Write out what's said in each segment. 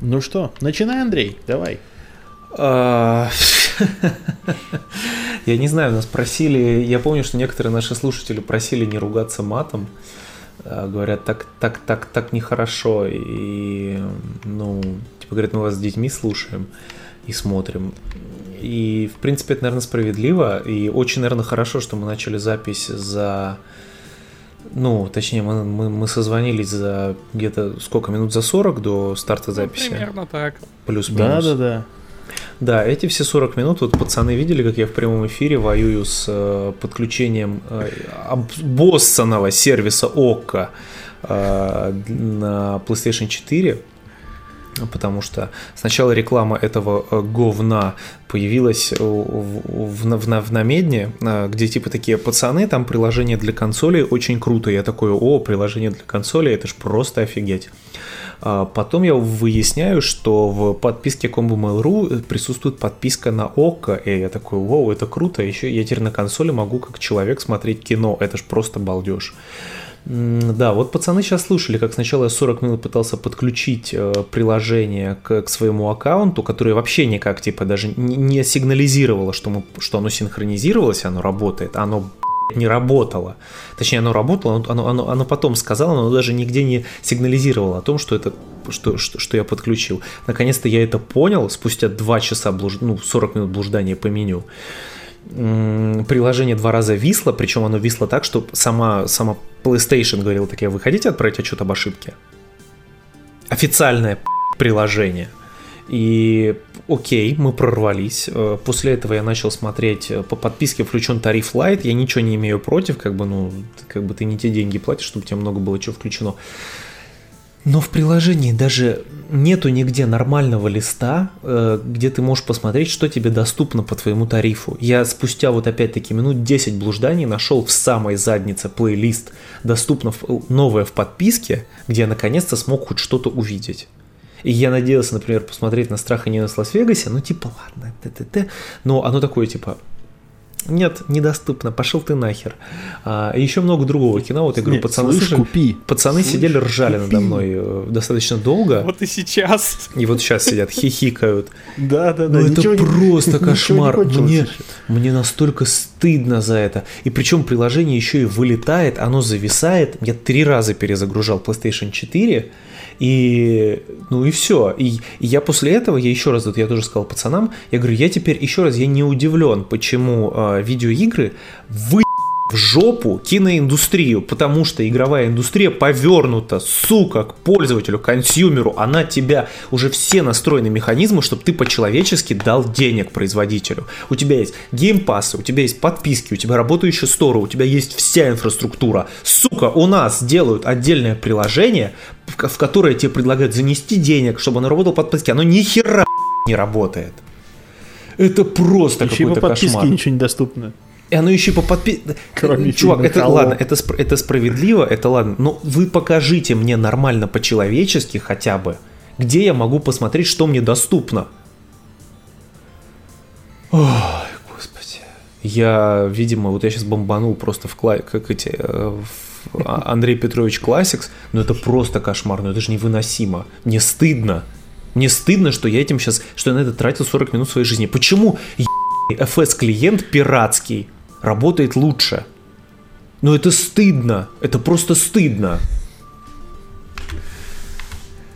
Ну что, начинай, Андрей, давай. Я не знаю, нас просили, я помню, что некоторые наши слушатели просили не ругаться матом. А, говорят, так, так, так, так нехорошо. И, ну, типа, говорят, мы вас с детьми слушаем и смотрим. И, в принципе, это, наверное, справедливо. И очень, наверное, хорошо, что мы начали запись за ну, точнее, мы, мы, мы созвонились за где-то сколько минут за 40 до старта ну, записи. Ну, примерно так. Плюс-минус. Да, да, да. Да, эти все 40 минут, вот пацаны видели, как я в прямом эфире воюю с э, подключением э, обоссанного сервиса ОККО э, на PlayStation 4 потому что сначала реклама этого э, говна появилась в, в, в, в намедне, э, где типа такие пацаны, там приложение для консоли очень круто. Я такой, о, приложение для консоли, это ж просто офигеть. А потом я выясняю, что в подписке Combo Mail.ru присутствует подписка на ОККО, и я такой, вау, это круто, еще я теперь на консоли могу как человек смотреть кино, это ж просто балдеж. Да, вот пацаны сейчас слушали, как сначала я 40 минут пытался подключить э, приложение к, к своему аккаунту, которое вообще никак, типа, даже не, сигнализировало, что, мы, что оно синхронизировалось, оно работает, оно не работало. Точнее, оно работало, оно, оно, оно потом сказало, но оно даже нигде не сигнализировало о том, что это что, что, что я подключил. Наконец-то я это понял спустя 2 часа, блуж... ну, 40 минут блуждания по меню приложение два раза висло, причем оно висло так, что сама, сама PlayStation говорила такие, вы хотите отправить отчет об ошибке? Официальное приложение. И окей, мы прорвались. Э, после этого я начал смотреть э, по подписке включен тариф Light. Я ничего не имею против, как бы, ну, как бы ты не те деньги платишь, чтобы тебе много было чего включено. Но в приложении даже нету нигде нормального листа, э, где ты можешь посмотреть, что тебе доступно по твоему тарифу. Я спустя вот опять-таки минут 10 блужданий нашел в самой заднице плейлист, доступно новое в подписке, где я наконец-то смог хоть что-то увидеть. И я надеялся, например, посмотреть на «Страх и ненависть в Лас-Вегасе», ну типа ладно, т -т -т. но оно такое типа, нет, недоступно, пошел ты нахер. А, еще много другого кино. Вот я говорю, Нет, пацаны, слышь, купи. пацаны слышь, сидели, ржали купи. надо мной э, достаточно долго. Вот и сейчас. И вот сейчас сидят, хихикают. Да, да, да. Ну это просто кошмар. Мне, мне настолько стыдно за это. И причем приложение еще и вылетает, оно зависает. Я три раза перезагружал PlayStation 4 и, ну и все. И, и я после этого, я еще раз, вот я тоже сказал пацанам, я говорю, я теперь еще раз, я не удивлен, почему э, видеоигры вы в жопу киноиндустрию, потому что игровая индустрия повернута, сука, к пользователю, консюмеру. Она тебя, уже все настроены механизмы, чтобы ты по-человечески дал денег производителю. У тебя есть геймпассы, у тебя есть подписки, у тебя работающие сторы, у тебя есть вся инфраструктура. Сука, у нас делают отдельное приложение, в которое тебе предлагают занести денег, чтобы оно работало подписки. Оно ни хера не работает. Это просто какой-то кошмар. подписке ничего недоступно. И оно еще по подпи... Чувак, это Hello. ладно, это, это справедливо, это ладно, но вы покажите мне нормально по-человечески хотя бы, где я могу посмотреть, что мне доступно. Ой, господи. Я, видимо, вот я сейчас бомбанул просто в кла... как эти э, в а, Андрей Петрович Classics, но это просто кошмар, но это же невыносимо. Мне стыдно. Мне стыдно, что я этим сейчас, что я на это тратил 40 минут своей жизни. Почему FS-клиент пиратский работает лучше. Но это стыдно. Это просто стыдно.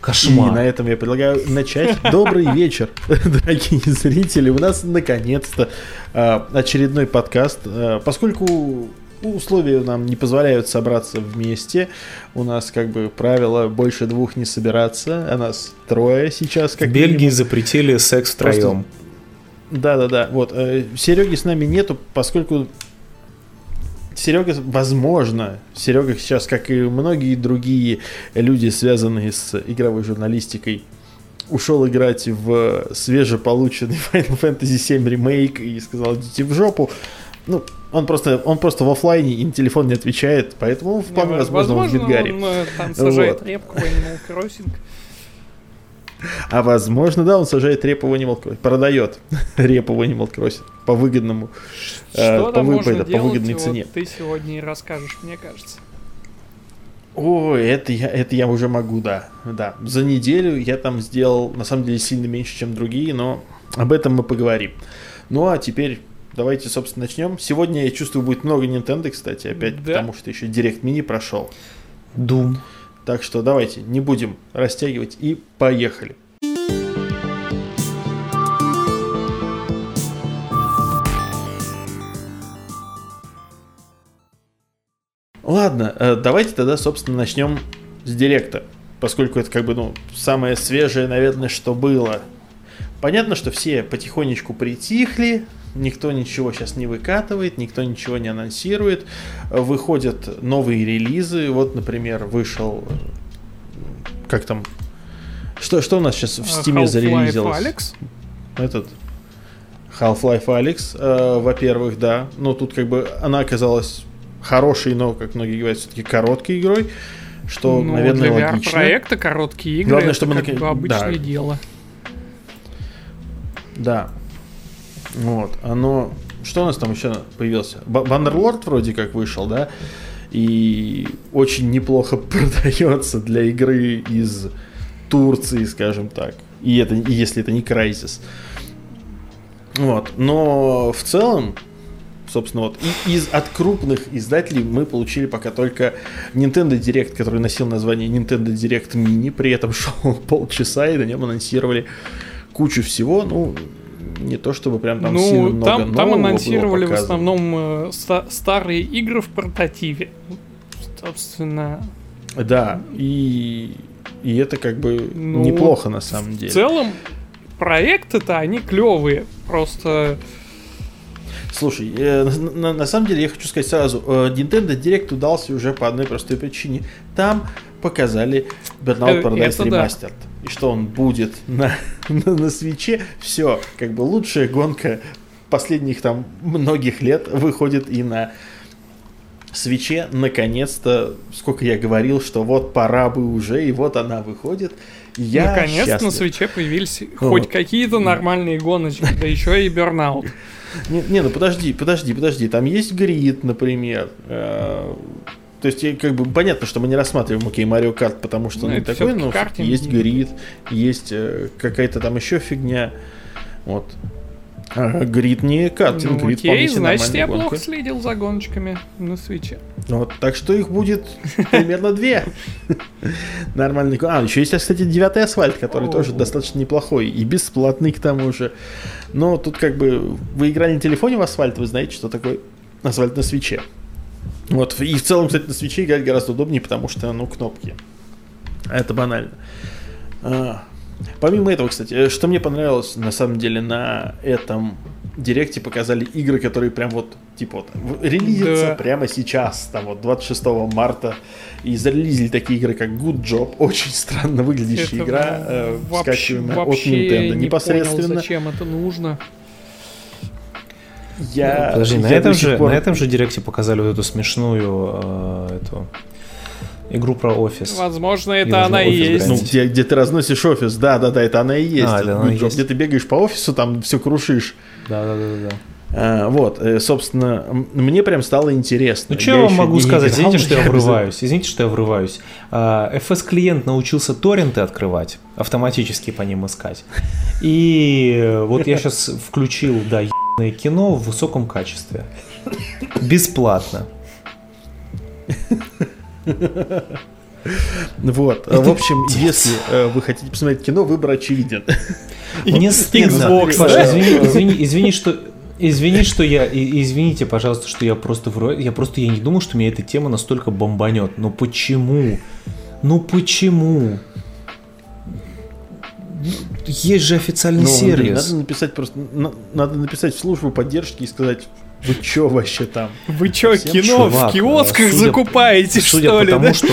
Кошмар. И на этом я предлагаю начать. Добрый вечер, дорогие зрители. У нас наконец-то а, очередной подкаст. А, поскольку условия нам не позволяют собраться вместе. У нас как бы правило больше двух не собираться, а нас трое сейчас. Как в Бельгии минимум. запретили секс втроем. Просто да-да-да, вот. Э, Сереги с нами нету, поскольку Серега, возможно, Серега сейчас, как и многие другие люди, связанные с игровой журналистикой, ушел играть в свежеполученный Final Fantasy VII ремейк и сказал, идите в жопу. Ну, он просто, он просто в офлайне и на телефон не отвечает, поэтому вполне возможно, возможно он в Гидгаре. он э, там сажает вот. репку Animal Crossing. А возможно, да, он сажает репу в Animal Crossing, продает репу в Animal Crossing по выгодному, э, Что э, по, вы, по, по выгодной цене. Вот ты сегодня и расскажешь, мне кажется. Ой, это я, это я уже могу, да. Да. За неделю я там сделал, на самом деле, сильно меньше, чем другие, но об этом мы поговорим. Ну а теперь давайте, собственно, начнем. Сегодня, я чувствую, будет много Nintendo, кстати, опять, Да. потому что еще Direct Mini прошел. Doom. Так что давайте, не будем растягивать и поехали. Ладно, э, давайте тогда, собственно, начнем с директа, поскольку это как бы, ну, самое свежее, наверное, что было. Понятно, что все потихонечку притихли, никто ничего сейчас не выкатывает, никто ничего не анонсирует. Выходят новые релизы. Вот, например, вышел... Как там? Что, что у нас сейчас в Steam зарелизилось? Алекс. Этот Half-Life Алекс, э, во-первых, да. Но тут как бы она оказалась хорошей, но, как многие говорят, все-таки короткой игрой. Что, Ну, наверное, для логично. VR-проекта короткие игры Главное, это чтобы как нака- бы обычное да. дело. Да. Вот. Оно... Что у нас там еще появился? Ба- Баннерлорд вроде как вышел, да? И очень неплохо продается для игры из Турции, скажем так. И это, если это не Crysis. Вот. Но в целом, собственно, вот из от крупных издателей мы получили пока только Nintendo Direct, который носил название Nintendo Direct Mini, при этом шел полчаса, и на нем анонсировали кучу всего, ну, не то чтобы прям там сильно ну, много там, там нового было анонсировали в основном э, ста- старые игры в портативе. Собственно, Да, и, и это как бы Ну, неплохо на самом в деле. целом проекты-то они клевые. Просто Слушай, э, на, на- на самом деле я хочу сказать сразу, э, Nintendo Direct удался уже по одной простой причине. Там показали Burnout Э, Paradise это да. И что он будет на, на, на свече. Все, как бы лучшая гонка последних там многих лет выходит и на свече. Наконец-то, сколько я говорил, что вот пора бы уже, и вот она выходит. Я наконец на счастлив. свече появились Вот. хоть какие-то нормальные гоночки, да еще и Burnout. Не, не, ну подожди, подожди, подожди. Там есть грид, например. То есть, как бы понятно, что мы не рассматриваем, окей, Марио Карт, потому что Ну, он не это такой, но картинг. есть грид, есть э, какая-то там еще фигня. Вот. Ага, грид не картинг, Ну, грид окей, значит, я гонка. плохо следил за гоночками на свече. Вот, так что их будет примерно две. Нормальный. А, еще есть, кстати, девятый асфальт, который тоже достаточно неплохой и бесплатный к тому же. Но тут как бы вы играли на телефоне в асфальт, вы знаете, что такое асфальт на свече. Вот, и в целом, кстати, на свече играть гораздо удобнее, потому что, ну, кнопки. Это банально. А, Помимо этого, кстати, э, что мне понравилось, на самом деле, на этом директе показали игры, которые прям вот, типа вот, релизятся Да. прямо сейчас, там вот 26 марта, и зарелизили такие игры, как Good Job, очень странно выглядящая Это, игра, э, вообще, скачиваемая от Nintendo не непосредственно. понял, зачем это нужно. Я, Подожди, на я этом, до сих же, пор- на этом же директе показали вот эту смешную э, эту игру про офис. Возможно, это нужно она и есть. Ну, где, где ты разносишь офис, да, да, да, это она и есть. А, это это она Job. есть. Где ты бегаешь по офису, там все крушишь. Да, да, да, да. А, вот, э, собственно, мне прям стало интересно. Ну, что я вам могу сказать? играл, Извините, что я врываюсь. Извините, что я врываюсь. А, FS-клиент научился торренты открывать, автоматически по ним искать. И э, вот я сейчас включил, да, кино в высоком качестве. Бесплатно. Вот, э, в общем, если э, вы хотите посмотреть кино, выбор очевиден. Мне стыдно. Xbox, да? извини, извини, извини, что... Извини, что я, извините, пожалуйста, что я просто вру. Я просто я не думал, что меня эта тема настолько бомбанет. Но почему? Ну почему? Есть же официальный Ну, Андрей, сервис. надо написать просто, на- надо написать в службу поддержки и сказать, вы чё вообще там? Вы чё, Всем кино чувак, в киосках судя- закупаете, Судя что ли, тому, да? что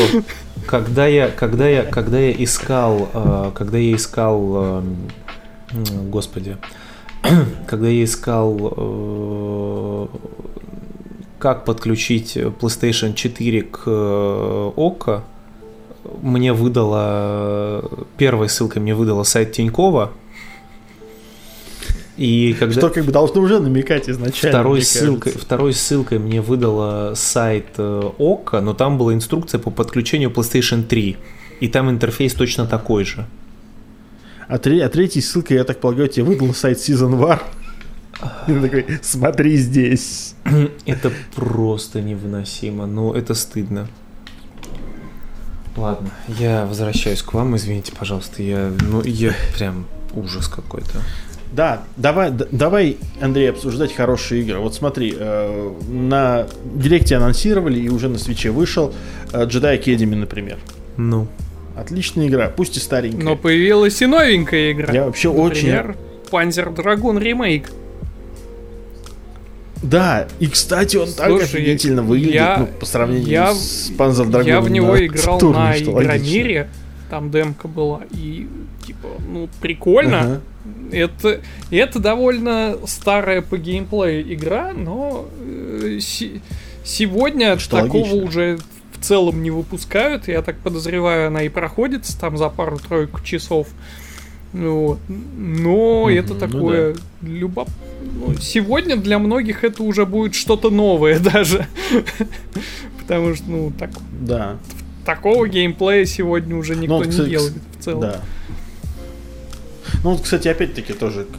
когда я, когда я, когда я искал, э, когда я искал, эм, господи, когда я искал, э, как подключить PlayStation 4 к э, ОККО, мне выдала первой ссылкой мне выдала сайт Тинькова. И когда... Что как бы должно уже намекать изначально. Второй ссылкой, второй ссылкой мне выдала сайт э, ОККО, но там была инструкция по подключению PlayStation 3. И там интерфейс точно такой же. А, тре- а третьей ссылкой, я так полагаю, тебе выдал сайт Season War. И такой, смотри здесь. Это просто невыносимо, но это стыдно. Ладно, я возвращаюсь к вам, извините, пожалуйста, я, ну, я прям ужас какой-то. Да, давай, давай, Андрей, обсуждать хорошие игры. Вот смотри, э, на Директе анонсировали и уже на свече вышел э, Jedi Academy, например. Ну, Отличная игра, пусть и старенькая. Но появилась и новенькая игра. Я вообще очень... Например, Panzer Dragoon ремейк. Да, и кстати, он так Слушай, офигительно выглядит, я- ну, по сравнению я- с Panzer Dragoon. Я в него на играл Турне, на. Игромире. Там демка была. И, типа, ну, прикольно. Ага. Это, это довольно старая по геймплею игра, но э, се- сегодня Что такого логично. уже в целом не выпускают. Я так подозреваю, она и проходится там за пару-тройку часов. Ну Вот. Но Мгм, это ну такое любоп- ну, сегодня для многих это уже будет что-то новое даже. Потому что, ну, так, Да, такого геймплея сегодня уже никто вот, не кстати, делает в целом. да. Ну вот, кстати, опять-таки тоже к,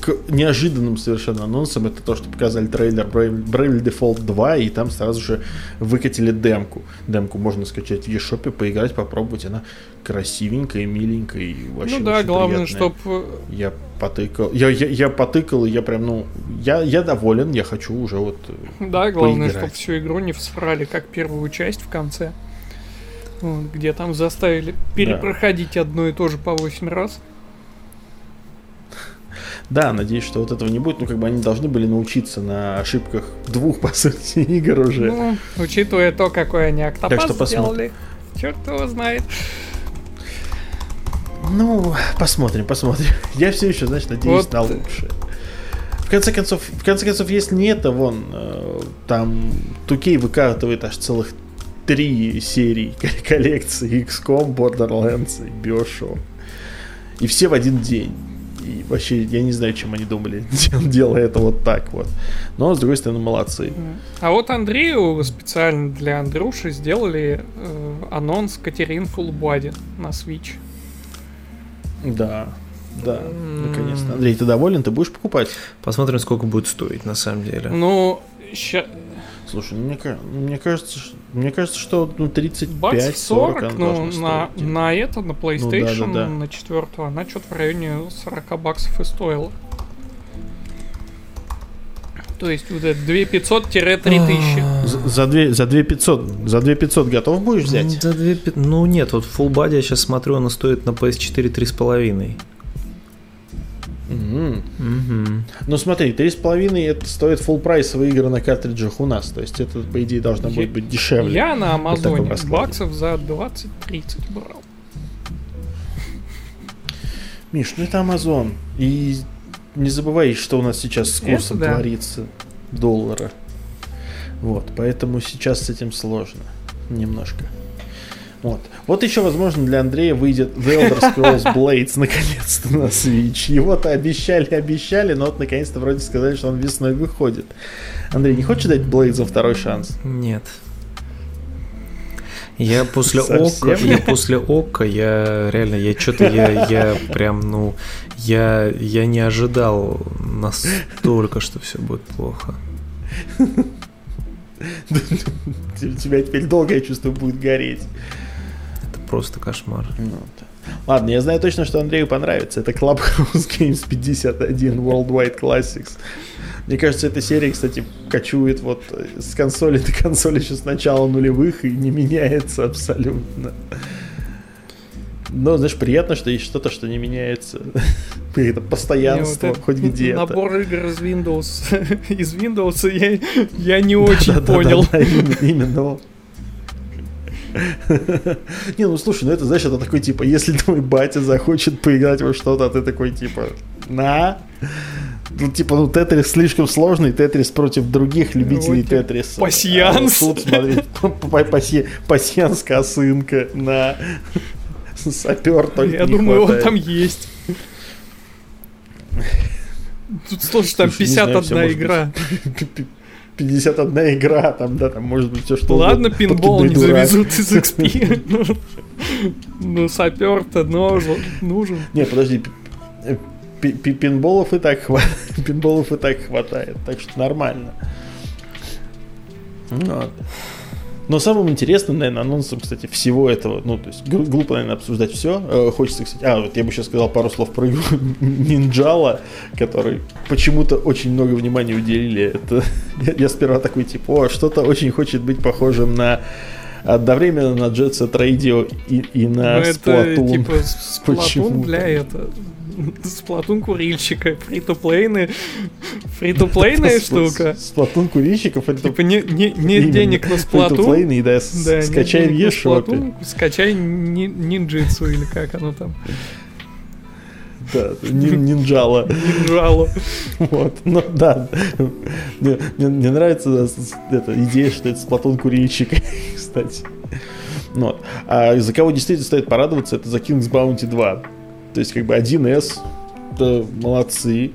к неожиданным совершенно анонсам это то, что показали трейлер Brave- Bravely Default 2, и там сразу же выкатили демку. Демку можно скачать в eShop, поиграть, попробовать. Она красивенькая, миленькая и вообще ну да, главное, чтобы Я потыкал. Я, я, я потыкал, и я прям, ну, я, я доволен, я хочу уже вот... э, Да, главное, чтобы всю игру не всрали, как первую часть в конце. Где там заставили перепроходить одно и то же по 8 раз. Да, надеюсь, что вот этого не будет. Ну, как бы они должны были научиться на ошибках двух, по сути, игр уже. Ну, учитывая то, какой они октопас что посмотрим. сделали. Черт его знает. Ну, посмотрим, посмотрим. Я все еще, знаешь, надеюсь Вот. на лучшее. В конце концов, в конце концов, если не это, вон, э, там Тукей выкатывает аж целых три серии коллекции XCOM, Borderlands и Bioshock. И все в один день. И вообще, я не знаю, чем они думали, дел- делая это вот так вот. Но, с другой стороны, молодцы. А вот Андрею специально для Андрюши сделали э, анонс Катерин Body на Switch. Да, да, наконец-то. Андрей, ты доволен? Ты будешь покупать? посмотрим, сколько будет стоить на самом деле. Ну, ща... Слушай, ну, мне, ка- мне кажется, мне кажется, что ну, 35-40 баксов 40, она ну, должна на, стоить. на это, на PlayStation, да. на четвертую, она что-то в районе 40 баксов и стоила. То есть вот это 2500-3000. За, за, две, за 2500, за 2500 готов будешь взять? За две пи- Ну нет, вот Full Body я сейчас смотрю, она стоит на PS4 3,5. Мгм. Угу. Ну смотри, 3,5 это стоит full прайсовые игры на картриджах у нас. То есть это, по идее, должно будет быть дешевле. Я на Амазоне баксов за 20-30 брал. Миш, ну это Amazon. И не забывай, что у нас сейчас с Это курсом да. творится доллара. Вот, поэтому сейчас с этим сложно. Немножко. Вот. Вот еще, возможно, для Андрея выйдет The Elder Scrolls Blades наконец-то на Switch. Его-то обещали, обещали, но вот наконец-то вроде сказали, что он весной выходит. Андрей, не хочешь дать Blades второй шанс? Нет. Я после Совсем? ока, я после ока, я реально, я что-то, я, я прям, ну, я, я не ожидал настолько, что все будет плохо. У тебя теперь долго, я чувствую, будет гореть. Просто кошмар. Ну, да. Ладно, я знаю точно, что Андрею понравится. Это Clubhouse Games 51 Worldwide Classics. Мне кажется, эта серия, кстати, кочует вот с консоли до консоли еще с начала нулевых и не меняется абсолютно. Но, знаешь, приятно, что есть что-то, что не меняется. Это постоянство, Мне вот хоть где-то. Набор игр из Windows. из Windows я, я не очень понял. Именно, именно. Не, ну слушай, ну это, знаешь, это такой типа, если твой батя захочет поиграть во что-то, а ты такой типа, на. Ну, типа, ну, Тетрис слишком сложный, Тетрис против других любителей Вот тебе Тетриса. пасьянс. А вот тут, смотри, пасьянс, косынка, на. Сапер только Я думаю, он там есть. Тут, слушай, там Слушай, не знаю, 51 всё может быть. игра. 51 игра, там, да, там может быть все что Ладно, угодно. пинбол не дурак. завезут из XP. Ну, Ну, сапер-то нужен. нужен. Не, подожди. э, пи- пи- Пинболов и так хватает. Пинболов и так хватает. Так что нормально. Ну, вот. Но самым интересным, наверное, анонсом, кстати, всего этого, ну, то есть глупо, наверное, обсуждать все. Хочется, кстати, а, вот я бы сейчас сказал пару слов про игру Нинджала, который почему-то очень много внимания уделили. Это я, я сперва такой, типа, о, что-то очень хочет быть похожим на одновременно на Jet Set Radio и, и на Ну, это Splatoon. типа сплатун Почему-то. для это. Сплатун курильщика. Фри-то-плейны. Фри-то-плейная штука. Сплатун курильщиков это Типа не, не, нет денег на сплатун. и да, Да, скачай в eShop. Splatoon, Скачай ни- нинджитсу или как оно там. Да, нин- нинджала. Нинджало. Вот, ну да. Мне, мне- мне нравится эта идея, что это Сплатун курильщик, кстати. Ну Вот. А за кого действительно стоит порадоваться, это за King's Bounty 2. То есть, как бы 1С, это молодцы.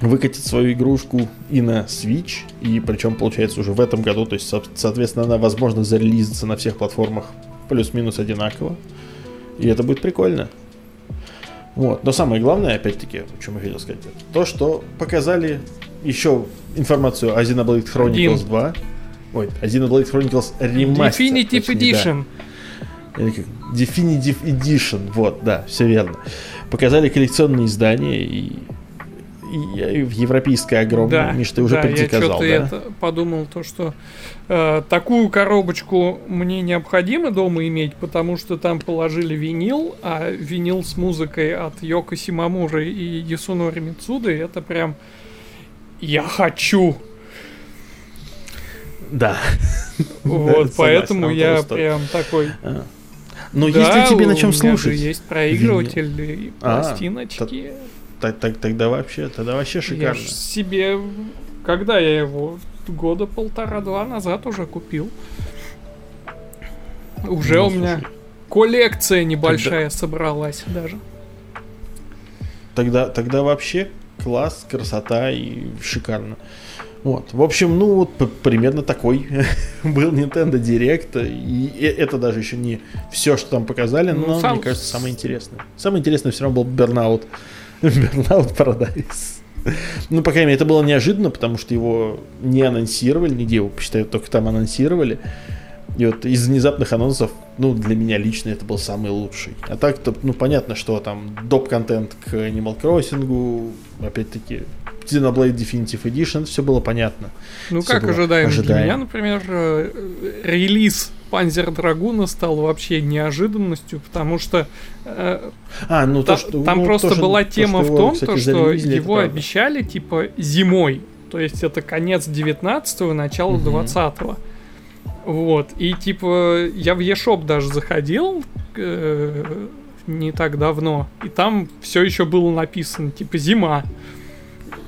Выкатить свою игрушку и на Switch, и причем, получается, уже в этом году, то есть, со- соответственно, она, возможно, зарелизится на всех платформах плюс-минус одинаково. И это будет прикольно. Вот. Но самое главное, опять-таки, о чем я хотел сказать, то, что показали еще информацию о Xenoblade Chronicles Один. 2. Ой, о Xenoblade Chronicles Remaster. Definitive точнее, да. Edition. Как? Definitive Edition. Вот, да, все верно. Показали коллекционные издания и, и, и в европейское огромное. Да, Миш, ты уже да, я предсказал, что-то да? это подумал, то, что э, такую коробочку мне необходимо дома иметь, потому что там положили винил, а винил с музыкой от Йоко Симамуры и Ясунори Мицуды, это прям я хочу. Да. Вот, поэтому я прям такой. А. Но да, если тебе на чем слушать, есть проигрыватель и А, пластиночки. так, так- тогда вообще, тогда вообще Я шикарно. ж себе, когда я его года полтора-два назад уже купил. Уже Ну, у меня слушай, коллекция небольшая собралась даже. Тогда, тогда вообще класс, красота и шикарно. Вот. В общем, ну вот примерно такой был Nintendo Direct. И э- это даже еще не все, что там показали, Ну, но сам- мне кажется, самое интересное. Самое интересное все равно был Burnout. Burnout Paradise. Ну, по крайней мере, это было неожиданно, потому что его не анонсировали, нигде его, посчитаю, только там анонсировали. И вот из внезапных анонсов, ну, для меня лично это был самый лучший. А так-то, ну, понятно, что там доп-контент к Animal Crossing, опять-таки, Xenoblade Definitive Edition, все было понятно. Ну Всё как было ожидаемо. Для меня, например, э, релиз Панзер Драгуна стал вообще неожиданностью, потому что э, А, ну, Та- то, что... там ну, просто то, была то, тема что в его, том, кстати, то, что его обещали типа зимой. То есть это конец 19-го, начало Мгм. 20-го. Вот. И типа я в eShop даже заходил э, не так давно. И там все еще было написано, типа, зима.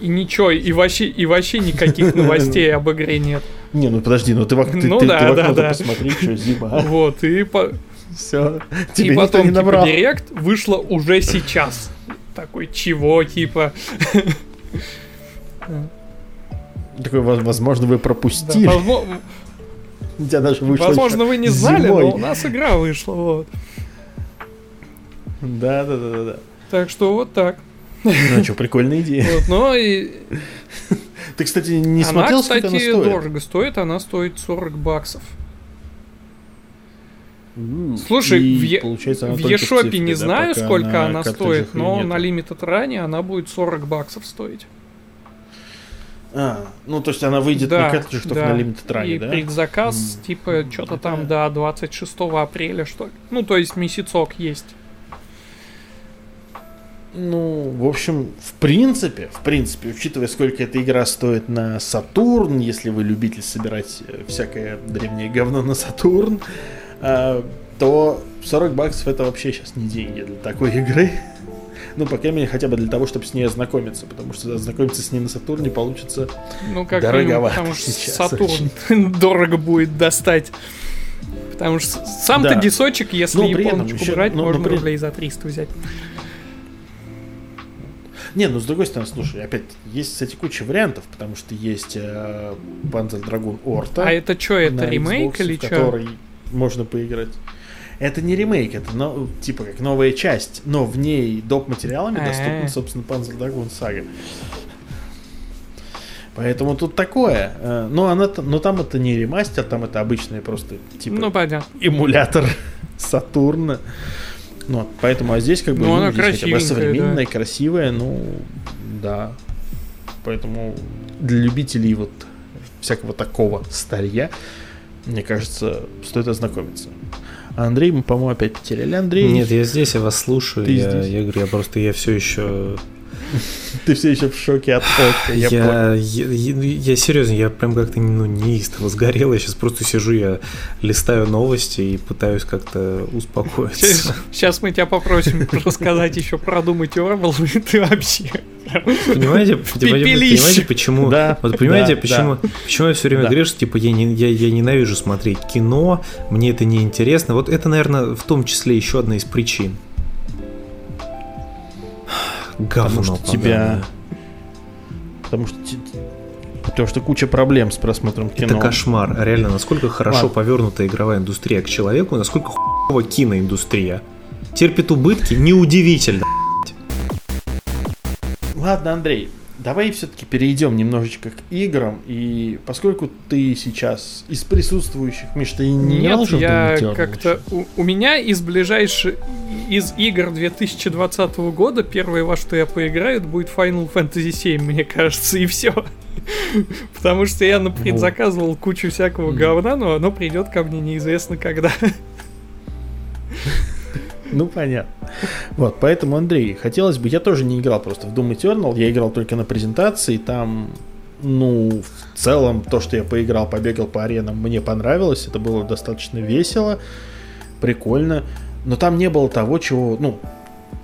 И ничего, и вообще, и вообще никаких новостей об игре нет. Не, ну подожди, ну ты в, ты, Ну ты- да, ты в да, окно-то да. посмотри, что зима. Вот, и, по- Все, и тебе никто потом, не типа, набрал. директ вышло уже сейчас. Такой, чего, типа? Такой, воз- возможно, вы Да, пропустили. возможно, У тебя даже вышло возможно, вы не знали, зимой. но у нас игра вышла, вот. Да, да, да, да, да. Так что вот так. Ну что, прикольная идея. Вот, но и Ты, кстати, не она, смотрел, кстати, сколько она стоит? дорого стоит, она стоит 40 баксов. М, Слушай, в Е- В цифре, не да, знаю, сколько на она стоит, но на Limited Run она будет 40 баксов стоить. А, ну то есть она выйдет Да, на картриджах да. на Limited Run, И да? предзаказ, М, типа, что-то там до 26 апреля, что ли. Ну, то есть месяцок есть. Ну, в общем, в принципе, в принципе, учитывая, сколько эта игра стоит на Сатурн, если вы любитель собирать э, всякое древнее говно на Сатурн, а, то 40 баксов это вообще сейчас не деньги для такой игры. Ну, по крайней мере, хотя бы для того, чтобы с ней ознакомиться, потому что ознакомиться с ней на Сатурне получится Ну, как минимум, Дороговато потому что сейчас Сатурн дорого будет достать. Потому что сам-то Да. дисочек, если Но при этом японочку еще- брать, но можно при- рублей за 300 взять. Не, ну с другой стороны, слушай, опять есть, кстати, куча вариантов, потому что есть э, Panzer Dragoon Orta. А это что, это ремейк Xbox, или что? который можно поиграть. Это не ремейк, это но, типа как новая часть, но в ней доп. материалами доступна, А-а. собственно, Panzer Dragoon Saga. Поэтому тут такое. э, Но, она, но там это не ремастер, там это обычный просто типа Ну, понятно. эмулятор Сатурна. Ну, вот, поэтому, а здесь как бы Ну, она здесь хотя бы красивенькая, современная, красивая, ну, да. Поэтому для любителей вот всякого такого старья, мне кажется, стоит ознакомиться. Андрей, мы, по-моему, опять потеряли. Андрей, Нет, я здесь, я вас слушаю. Ты Я, здесь? я говорю, я просто я все еще. Ты все еще в шоке от Ока, я, Я, понял. я, я- я серьезно, я прям как-то ну, неистово сгорел. Я сейчас просто сижу, я листаю новости и пытаюсь как-то успокоиться. Сейчас мы тебя попросим рассказать еще про Doom Eternal, и ты вообще... Понимаете, понимаете, почему? Да, Вот понимаете, да, почему, почему я все время Да. говорю, что типа я, не, я, я ненавижу смотреть кино, мне это не интересно. Вот это, наверное, в том числе еще одна из причин. Говно. Потому что поганое. тебя... Потому что... Потому что куча проблем с просмотром кино. Это кошмар. Реально, насколько хорошо Ладно. повернута игровая индустрия к человеку, насколько хуево киноиндустрия. Терпит убытки, неудивительно. Ладно, Андрей, давай все-таки перейдем немножечко к играм. И поскольку ты сейчас из присутствующих, Миш, ты не Нет, я как-то... У, у меня из ближайших... Из игр 2020 года первое, во что я поиграю, это будет Final Fantasy 7, мне кажется, и все. Потому что я на предзаказывал кучу всякого говна, но оно придет ко мне неизвестно когда. Ну, понятно. Вот, поэтому, Андрей, хотелось бы... Я тоже не играл просто в Doom Eternal, я играл только на презентации, там... Ну, в целом, то, что я поиграл, побегал по аренам, мне понравилось, это было достаточно весело, прикольно, но там не было того, чего, ну,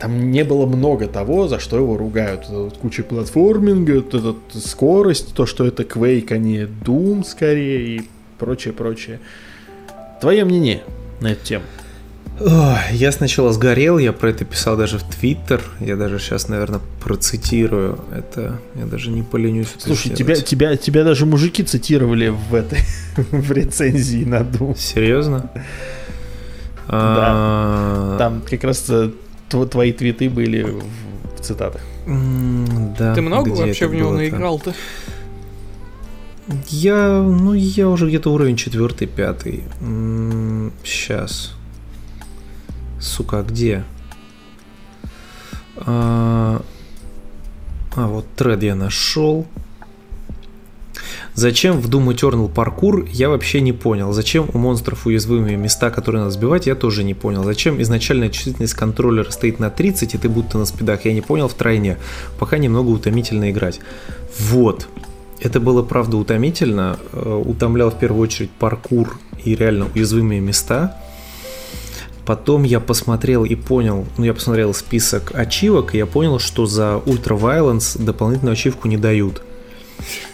там не было много того, за что его ругают. Вот куча платформинга, вот эта скорость, то, что это Quake, а не Doom скорее и прочее, прочее. Твое мнение на эту тему? Ой, Я сначала сгорел, я про это писал даже в Твиттер. Я даже сейчас, наверное, процитирую это. Я даже не поленюсь Слушай, тебя, тебя, тебя даже мужики цитировали в этой в рецензии на Doom. Серьезно? А, Там как раз э, тв- твои твиты были в, цитатах. Да, Ты много вообще в него наиграл-то? Я, ну, я уже где-то уровень четвертый, пятый. Сейчас. Сука, где? А, а, вот тред я нашел. Зачем в Doom Eternal паркур, я вообще не понял. Зачем у монстров уязвимые места, которые надо сбивать, я тоже не понял. Зачем изначальная чувствительность контроллера стоит на 30, и ты будто на спидах, я не понял в тройне. Пока немного утомительно играть. Вот. Это было, правда, утомительно. Э, Утомлял в первую очередь паркур и реально уязвимые места. Потом я посмотрел и понял, ну я посмотрел список ачивок, и я понял, что за Ultra Violence дополнительную ачивку не дают.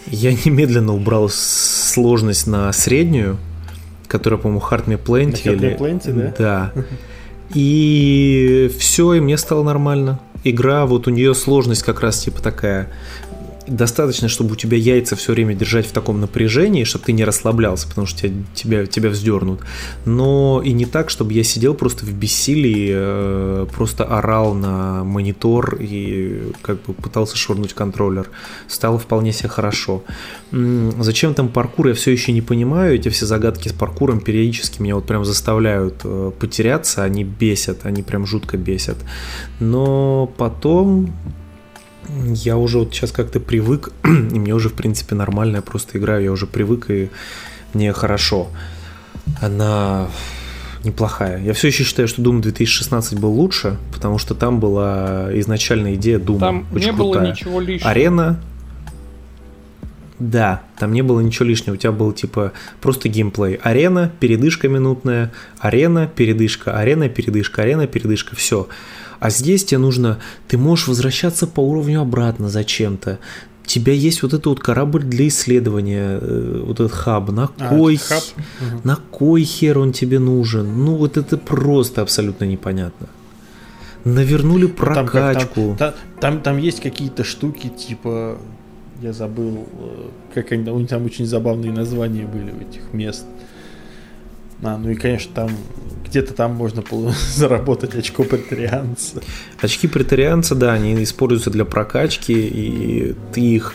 Я немедленно убрал сложность на среднюю, которая, по-моему, Hard Me Plenty. На или- Plenty, да? Да. И все, и мне стало нормально. Игра, вот у нее сложность как раз типа такая. Достаточно, чтобы у тебя яйца все время держать в таком напряжении, чтобы ты не расслаблялся, потому что тебя, тебя, тебя вздернут. Но и не так, чтобы я сидел просто в бессилии, э, просто орал на монитор и как бы пытался швырнуть контроллер. Стало вполне себе хорошо. Зачем там паркур, я все еще не понимаю. Эти все загадки с паркуром периодически меня вот прям заставляют э, потеряться, они бесят, они прям жутко бесят. Но потом я уже вот сейчас как-то привык, и мне уже, в принципе, нормально, я просто играю, я уже привык, и мне хорошо. Она неплохая. Я все еще считаю, что Doom 2016 был лучше, потому что там была изначальная идея Doom Там очень не было крутая. ничего лишнего. Арена. Да, там не было ничего лишнего. У тебя был типа просто геймплей. Арена, передышка минутная, арена, передышка, арена, передышка, арена, передышка, все. А здесь тебе нужно, ты можешь возвращаться по уровню обратно зачем-то. У тебя есть вот этот вот корабль для исследования, э, вот этот хаб. На А, кой, это хаб? на кой хер он тебе нужен? Ну вот это просто абсолютно непонятно. Навернули Там, прокачку. Там, та- там, там есть какие-то штуки, типа, я забыл, э, как они, у них там очень забавные названия были у этих мест. А, ну и, конечно, там где-то там можно заработать очко претарианца. Очки претарианца, да, они используются для прокачки, и ты их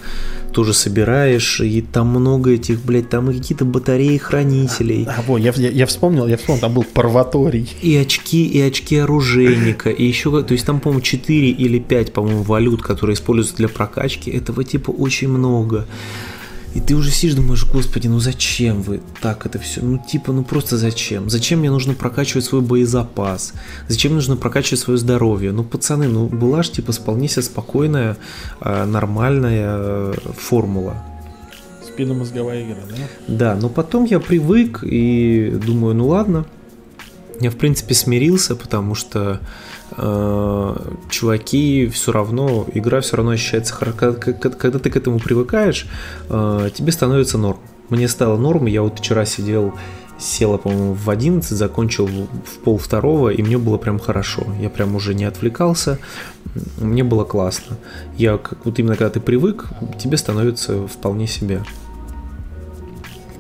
тоже собираешь, и там много этих, блядь, там и какие-то батареи хранителей. А, во, я, я, я вспомнил, я вспомнил, там был парваторий. И очки, и очки оружейника, и еще, то есть там, по-моему, 4 или 5, по-моему, валют, которые используются для прокачки, этого типа очень много. И ты уже сидишь, думаешь, господи, ну зачем вы так это все? Ну типа, ну просто зачем? Зачем мне нужно прокачивать свой боезапас? Зачем мне нужно прокачивать свое здоровье? Ну, пацаны, ну была ж типа вполне себе спокойная, э, нормальная э, формула. Спинномозговая игра, да? Да, но потом я привык и думаю, ну ладно. Я, в принципе, смирился, потому что э, чуваки все равно, игра все равно ощущается хорошо. Когда ты к этому привыкаешь, э, тебе становится норм. Мне стало норм, я вот вчера сидел, села, по-моему, в 11, закончил в пол второго, и мне было прям хорошо. Я прям уже не отвлекался, мне было классно. Я, вот именно когда ты привык, тебе становится вполне себе.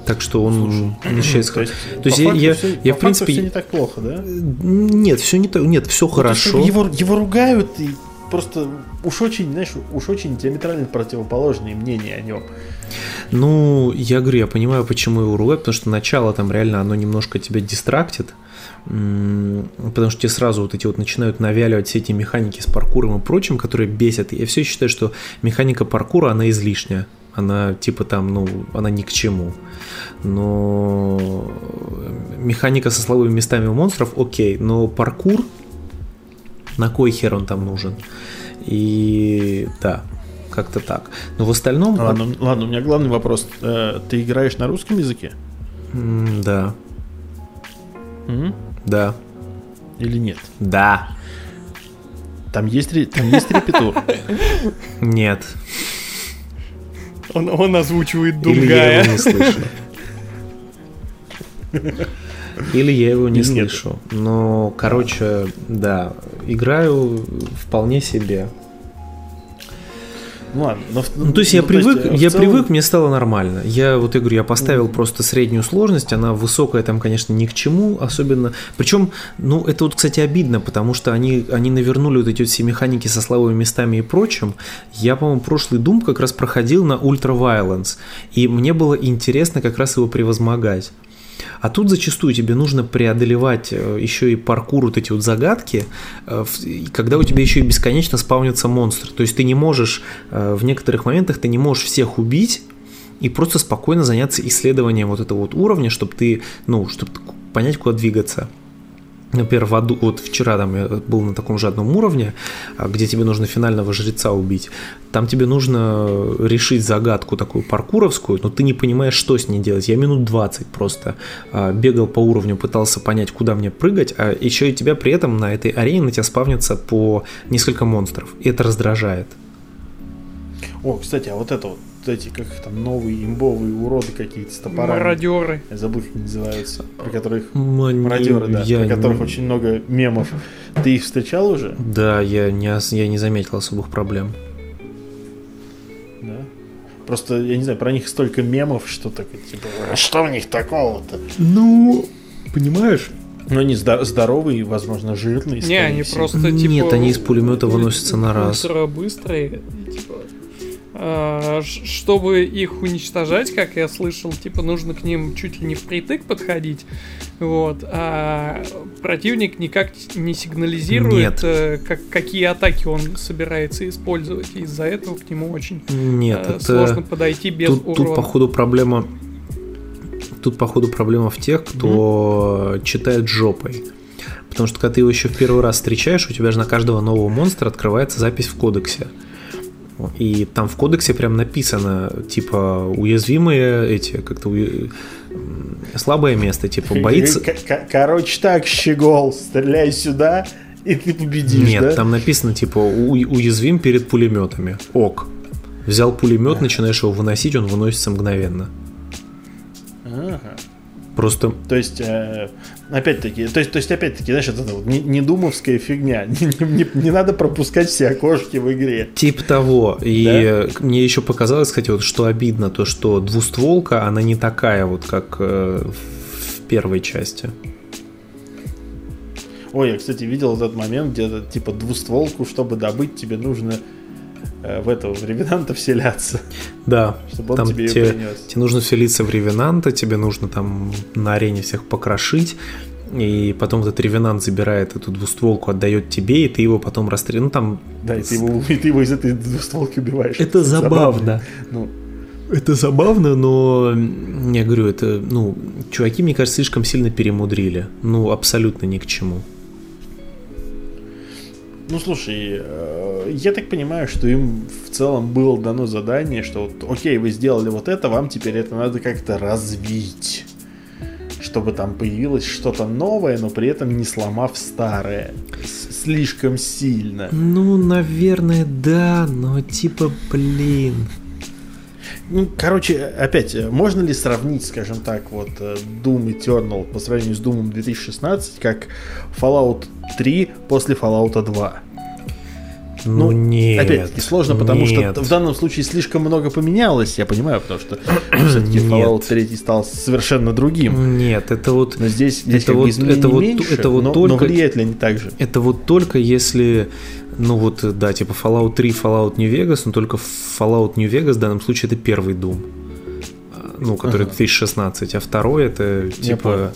Так что он начинает То есть, То есть я- я- всё- я, в принципе, всё не так плохо, да? Нет, все не так. Нет, все Ну, то есть хорошо. Его, его ругают и просто уж очень, знаешь, уж очень диаметрально противоположные мнения о нем. Ну, я говорю, я понимаю, почему его ругают, потому что начало там реально оно немножко тебя дистрактит. Потому что тебе сразу вот эти вот начинают навяливать все эти механики с паркуром и прочим, которые бесят. Я все считаю, что механика паркура, она излишняя. Она типа там, ну, она ни к чему. Но механика со слабыми местами у монстров, окей, но паркур, на кой хер он там нужен? И да, как-то так. Но в остальном... Ладно, ладно, у меня главный вопрос. Э, Ты играешь на русском языке? Да, М? да, Или нет? да, Там есть, там есть репетур. нет. Он, он озвучивает Или я его не слышу. Или я его не нет. слышу. Но, короче, да, играю вполне себе. Ну ладно. но Ну, то есть я ну, привык, э, в я целом- привык, мне стало нормально. Я вот я говорю, я поставил просто среднюю сложность, она высокая там, конечно, ни к чему, особенно. Причем, ну, это вот, кстати, обидно, потому что они, они навернули вот эти вот все механики со слабыми местами и прочим. Я, по-моему, прошлый Doom как раз проходил на Ultra Violence, и мне было интересно как раз его превозмогать. А тут зачастую тебе нужно преодолевать э, еще и паркур, вот эти вот загадки, э, когда у тебя еще и бесконечно спавнятся монстры. То есть ты не можешь, э, в некоторых моментах ты не можешь всех убить и просто спокойно заняться исследованием вот этого вот уровня, чтобы ты, ну, чтобы понять, куда двигаться. Например, в аду, вот вчера там я был на таком же одном уровне, а, где тебе нужно финального жреца убить. Там тебе нужно решить загадку такую паркуровскую, но ты не понимаешь, что с ней делать. Я минут 20 просто а, бегал по уровню, пытался понять, куда мне прыгать, а еще и тебя при этом на этой арене на тебя спавнится по несколько монстров. И это раздражает. О, кстати, а вот это вот, эти, как их там, новые имбовые уроды какие-то с топорами. Мародеры. Я забыл, как они называются. Про которых... Мани- Мародеры, да. я про которых не- очень много мемов. Ты их встречал уже? Да, я не, ос- я не заметил особых проблем. Да. Просто, я не знаю, про них столько мемов, что так, типа, «А что в них такого-то? Ну, понимаешь? Ну, они здо- здоровые, возможно, жирные. Не, они всего. просто Нет, типа... они из пулемета выносятся на раз. ультра быстрые, и, типа... ш- чтобы их уничтожать, как я слышал, типа нужно к ним чуть ли не впритык подходить, вот, а противник никак не сигнализирует, Нет. э, как, какие атаки он собирается использовать, и из-за этого к нему очень Нет, э, это... сложно подойти без тут, урона. тут, походу, проблема... Тут, походу, проблема в тех, кто читает жопой. Потому что, когда ты его еще в первый раз встречаешь, у тебя же на каждого нового монстра открывается запись в кодексе. И там в кодексе прям написано, типа, уязвимые эти, как-то уя- слабое место, типа, боится... Короче так, щегол, стреляй сюда, и ты победишь, Нет, да? там написано, типа, у- уязвим перед пулеметами. Ок. Взял пулемет, начинаешь его выносить, он выносится мгновенно. Ага. Просто... То есть, э, опять-таки, то есть, то есть, опять-таки, знаешь, это вот не, не думовская фигня. Не, не, не надо пропускать все окошки в игре. Типа того. И да? мне еще показалось, кстати, вот что обидно, то, что двустволка, она не такая вот, как э, в первой части. Ой, я, кстати, видел этот момент, где-то типа двустволку, чтобы добыть, тебе нужно в этого в ревенанта вселяться. Да. Чтобы он там тебе, тебе, принес. тебе нужно вселиться в ревенанта, тебе нужно там на арене всех покрошить. И потом этот ревенант забирает эту двустволку, отдает тебе, и ты его потом расстреляешь. Ну там. Да, и ты его, и ты его из этой двустволки убиваешь. Это, это забавно. Ну, это забавно, но я говорю, это, ну, чуваки, мне кажется, слишком сильно перемудрили. Ну, абсолютно ни к чему. Ну, слушай, э, я так понимаю, что им в целом было дано задание, что вот, окей, вы сделали вот это, вам теперь это надо как-то развить. Чтобы там появилось что-то новое, но при этом не сломав старое. Слишком сильно. Ну, наверное, да, но типа, блин. Ну, короче, опять, можно ли сравнить, скажем так, вот э, Doom Eternal по сравнению с Doom 2016, как Fallout 3 после Fallout 2? Ну, ну нет. Опять-таки сложно, потому нет. что в данном случае слишком много поменялось, я понимаю, потому что все-таки Fallout 3 стал совершенно другим. Нет, это вот... Но здесь, здесь это вот, это вот, меньше, это вот но, только, но влияет ли они так же? Это вот только если ну вот, да, типа Fallout 3, Fallout New Vegas, но только Fallout New Vegas в данном случае это первый Doom. Ну, который ага. 2016, а второй это типа...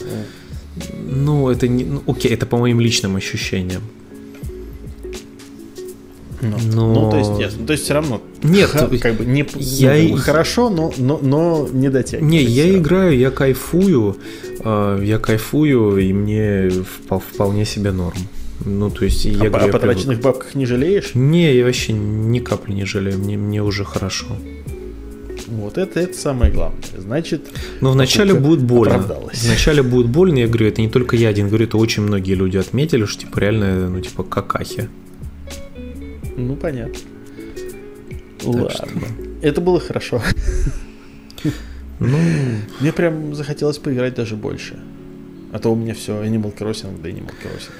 Ну, это не... Ну, окей, это по моим личным ощущениям. Ну, но... ну, то есть, ясно. То есть, все равно. Нет, х- как бы не я... ну, хорошо, но, но, но не дотягивает. Не, я играю, я кайфую, э, я кайфую, и мне вполне себе норм. Ну, то есть, я а говорю, о потраченных я... бабках не жалеешь? Не, я вообще ни капли не жалею, мне, мне уже хорошо. Вот это, это самое главное. Значит, но вначале будет больно. Вначале будет больно, я говорю, это не только я один говорю, это очень многие люди отметили, что типа реально, ну, типа, какахи. Ну, понятно. Так Ладно. Что... Это было хорошо. Ну, мне прям захотелось поиграть даже больше. А то у меня все Animal Crossing, да Animal Crossing.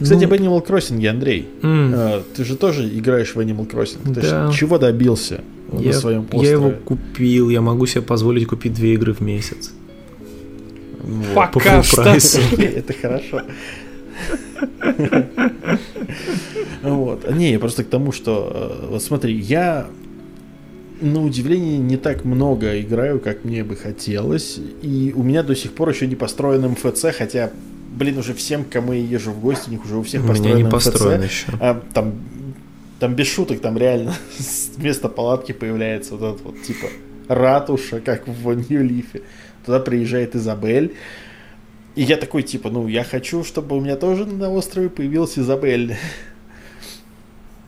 Кстати, ну, об Animal Crossing, Андрей. Mm. ты же тоже играешь в Animal Crossing. Ты да. чего добился я, на своем острове? Я его купил, я могу себе позволить купить две игры в месяц. Пока что. Это хорошо. Вот. Не, я просто к тому, что, э, вот смотри, я на удивление не так много играю, как мне бы хотелось, и у меня до сих пор еще не построен МФЦ, хотя, блин, уже всем, кому я езжу в гости, у них уже у всех построен не МФЦ. Построен еще. А, там, там без шуток, там реально вместо палатки появляется вот этот вот, типа, ратуша, как в Нью-Лифе. Туда приезжает Изабель, и я такой, типа, ну, я хочу, чтобы у меня тоже на острове появился Изабель.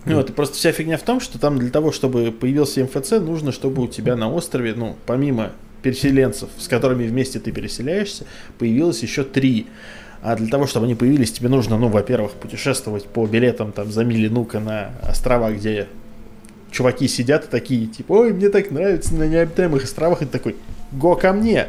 Ну, это просто вся фигня в том, что там для того, чтобы появился МФЦ, нужно, чтобы у тебя на острове, ну, помимо переселенцев, с которыми вместе ты переселяешься, появилось еще три. А для того, чтобы они появились, тебе нужно, ну, во-первых, путешествовать по билетам там за мили нука на острова, где чуваки сидят и такие, типа, ой, мне так нравится на необитаемых островах, и такой, го ко мне.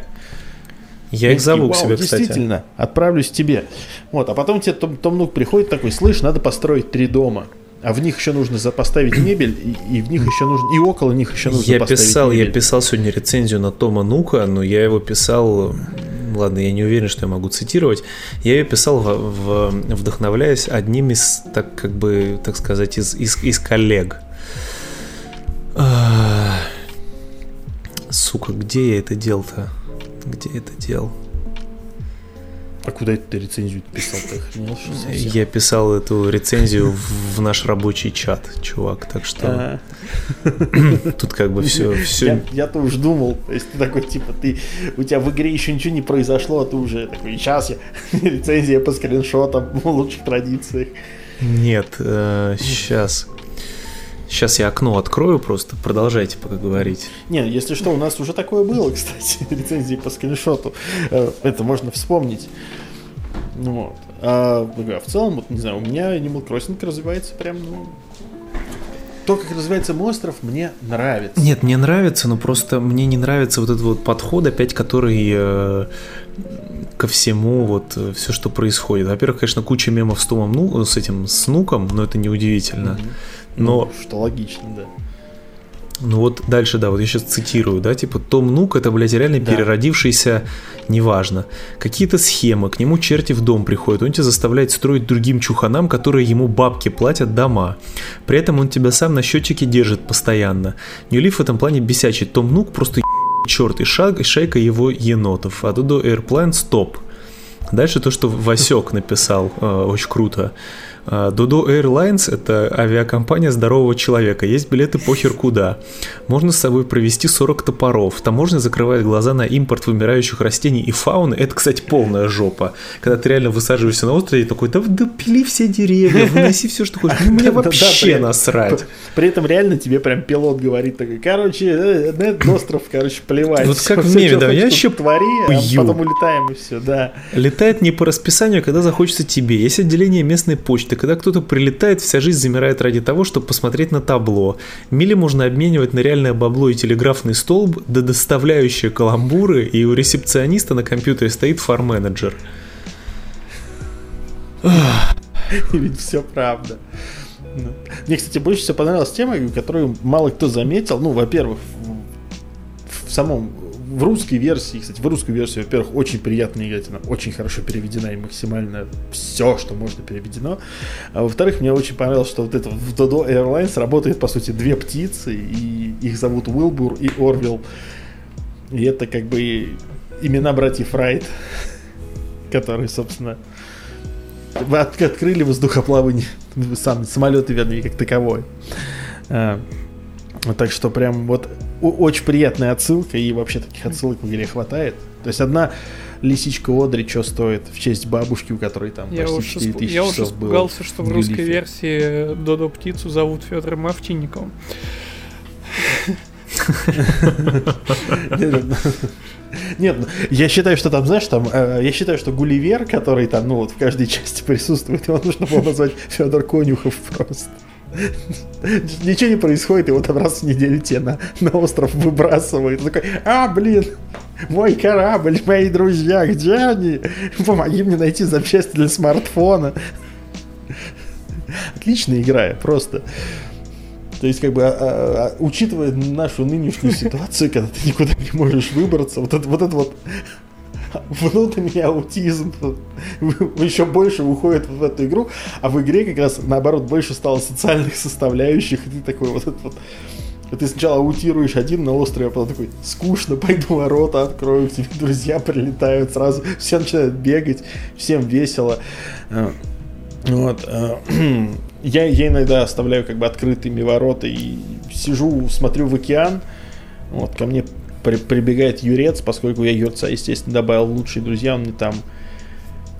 Я их зову к себе, кстати. Действительно, отправлюсь тебе. Вот, а потом тебе Том, Том Нук приходит такой, слышь, надо построить три дома. А в них еще нужно поставить мебель, и, и в них еще нужно, и около них еще нужно я поставить писал, мебель. Я писал сегодня рецензию на Тома Нука, но я его писал, ладно, я не уверен, что я могу цитировать, я ее писал, в, в, вдохновляясь одним из, так как бы, так сказать, из, из, из коллег. Сука, где я это делал-то? Где я это делал? А куда ты рецензию писал? Ты Я писал эту рецензию в наш рабочий чат, чувак, так что тут как бы все. все... Я-то уж думал, то есть ты такой, типа, ты у тебя в игре еще ничего не произошло, а ты уже такой, сейчас я рецензия по скриншотам в лучших традициях. Нет, сейчас. Сейчас я окно открою просто, продолжайте пока говорить. Не, если что, у нас уже такое было, кстати, рецензии по скриншоту. Э, это можно вспомнить. Ну вот. А в целом, вот, не знаю, у меня Animal Crossing развивается прям, ну, то, как развивается монстров, мне нравится. Нет, мне нравится, но просто мне не нравится вот этот вот подход опять, который э, ко всему вот э, все, что происходит. Во-первых, конечно, куча мемов с Томом, ну, с этим Снуком, но это неудивительно. Но... Ну, что логично, да. Ну вот дальше, да, вот я сейчас цитирую, да, типа Том Нук это, блядь, реально Да. переродившийся, неважно. Какие-то схемы, к нему черти в дом приходят, он тебя заставляет строить другим чуханам, которые ему бабки платят дома. При этом он тебя сам на счетчике держит постоянно. Ньюлиф в этом плане бесячий. Том Нук просто черт и, шаг, и шайка его енотов. А Дудо Airplane стоп. Дальше то, что Васек написал, э, очень круто. Dodo Airlines – это авиакомпания здорового человека. Есть билеты похер куда. Можно с собой провести 40 топоров. Таможня закрывает глаза на импорт вымирающих растений и фауны. Это, кстати, полная жопа. Когда ты реально высаживаешься на острове и такой, да, да пили все деревья, выноси все, что хочешь. Ну, Мне вообще насрать. При этом реально тебе прям пилот говорит такой, короче, э, на этот остров, короче, плевать. Вот как в меме, да, я тут твори, а потом улетаем и все, да. Летает не по расписанию, когда захочется тебе. Есть отделение местной почты. Когда кто-то прилетает, вся жизнь замирает ради того, чтобы посмотреть на табло. Мили можно обменивать на реальное бабло и телеграфный столб, да доставляющие каламбуры, и у ресепциониста на компьютере стоит фар-менеджер. Ведь все правда. Ну. Мне, кстати, больше всего понравилась тема, которую мало кто заметил. Ну, во-первых, в самом в русской версии, кстати, в русской версии, во-первых, очень приятно играть, она очень хорошо переведена и максимально все, что можно переведено. А во-вторых, мне очень понравилось, что вот это в Dodo Airlines работает, по сути, две птицы, и их зовут Уилбур и Орвилл. И это как бы имена братьев Райт, которые, собственно, вы от- открыли воздухоплавание, сам самолеты, вернее, как таковой. А, так что прям вот очень приятная отсылка, и вообще таких отсылок в игре хватает. То есть одна лисичка Одри что стоит в честь бабушки, у которой там Я почти уж, 4000 испу- я уж часов было испугался, что в русской Гюлифе. версии Додо птицу зовут Федором Овчинниковым. Нет, ну, я считаю, что там, знаешь, там, э, я считаю, что Гулливер, который там, ну вот в каждой части присутствует, его нужно было назвать Федор Конюхов просто. Ничего не происходит, его там раз в неделю тебе на, на остров выбрасывают. Он такой, а, блин, мой корабль, мои друзья, где они? Помоги мне найти запчасти для смартфона. Отличная игра, просто. То есть, как бы, а- а- а, учитывая нашу нынешнюю ситуацию, когда ты никуда не можешь выбраться, вот это вот, это вот внутренний аутизм еще больше уходит в эту игру, а в игре как раз наоборот больше стало социальных составляющих, и ты такой вот этот вот ты сначала аутируешь один на острове, а потом такой, скучно, пойду ворота открою, к тебе друзья прилетают сразу, все начинают бегать, всем весело. Э, Вот. э, Я, я иногда оставляю как бы открытыми ворота и сижу, смотрю в океан. Вот, ко мне при- прибегает Юрец, поскольку я Юрца, естественно, добавил лучшие друзья, он мне там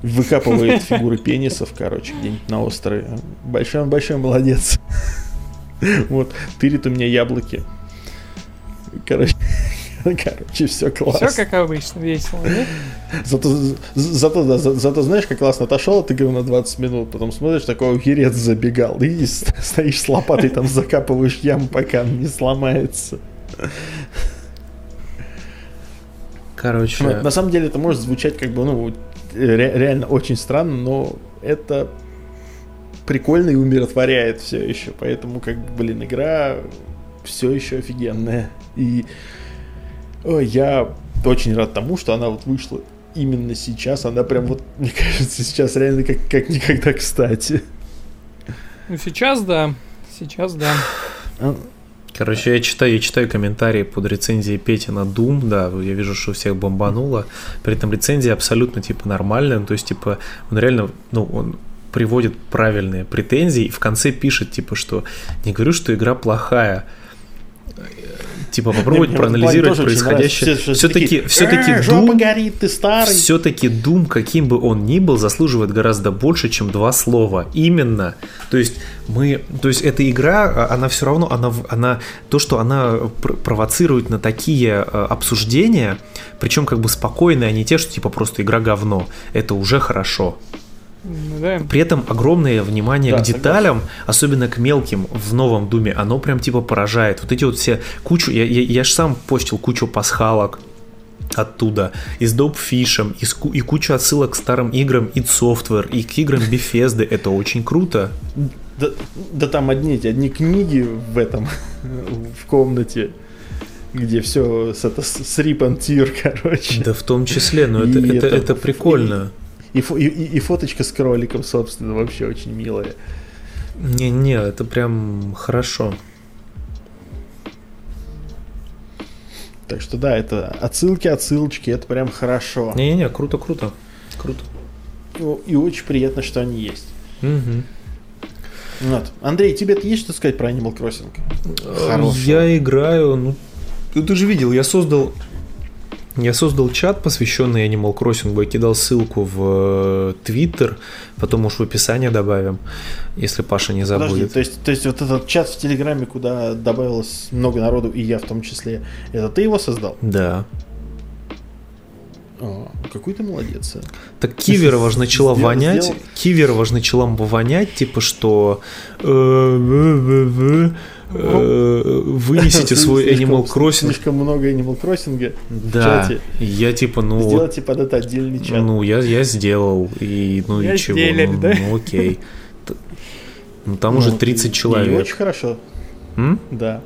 выкапывает фигуры пенисов, короче, где-нибудь на острове. Большой, он большой молодец. Вот, тырит у меня яблоки. Короче, короче, все классно. Все как обычно, весело, нет? Зато, зато, да, за- зато знаешь, как классно отошел от игры на 20 минут, потом смотришь, такой огурец забегал, и стоишь с лопатой, там закапываешь яму, пока она не сломается. Короче, Ну, На самом деле это может звучать как бы, ну, ре- реально очень странно, но это прикольно и умиротворяет все еще, поэтому, как, бы, блин, игра все еще офигенная. И ой, я очень рад тому, что она вот вышла именно сейчас. Она прям вот, мне кажется, сейчас реально как, как никогда кстати. Ну, сейчас да, сейчас да. Короче, я читаю, я читаю комментарии под рецензией Пети на Doom, да, я вижу, что всех бомбануло. При этом рецензия абсолютно, типа, нормальная, ну, то есть, типа, он реально, ну, он приводит правильные претензии и в конце пишет, типа, что не говорю, что игра плохая, типа попробовать мне проанализировать происходящее. Все-таки, все-таки «Э, жопа Doom, горит, ты старый. все-таки Doom, каким бы он ни был, заслуживает гораздо больше, чем два слова. Именно. То есть мы, то есть эта игра, а, она все равно, она, она, то, что она пр- провоцирует на такие э, обсуждения, причем как бы спокойные, а не те, что типа просто игра говно. Это уже хорошо. Да. При этом огромное внимание Да, к деталям, особенно к мелким в новом Думе, оно прям типа поражает. Вот эти вот все кучу, я, я, я же сам постил кучу пасхалок оттуда, и с Допфишем, и, с и кучу отсылок к старым играм id Software, и к играм Bethesda. Это очень круто. Да, да там одни эти, одни книги в этом, в комнате, где все с, это, с rip and tear, короче. Да в том числе, но это, И это, это- это прикольно. И, и, и- и фоточка с кроликом, собственно, вообще очень милая. Не-не, это прям хорошо. Так что да, это отсылки, отсылочки, это прям хорошо. Не-не-не, круто-круто. Круто. И, и очень приятно, что они есть. Мгм. Вот. Андрей, тебе есть что сказать про Animal Crossing? Хорошего. Я играю, ну, ну, ты же видел, я создал, я создал чат, посвященный Animal Crossing, я кидал ссылку в Твиттер, потом уж в описание добавим, если Паша не Подожди, забудет. то есть, то есть вот этот чат в Телеграме, куда добавилось много народу, и я в том числе, это ты его создал? Да. О, какой ты молодец. а. Так Киверова же начала Сделал- вонять, сделал. Киверова же начала вонять, типа что э, э, вынесите свой Слишком- Animal Crossing. Слишком много Animal Crossing в Да, чате. я типа, ну, Сделайте под это отдельный чат. Ну, я, я сделал, и ну Я и чего, сделали, ну, да? ну, окей. Ну там Ну, уже и- 30 и человек. очень хорошо, М? да.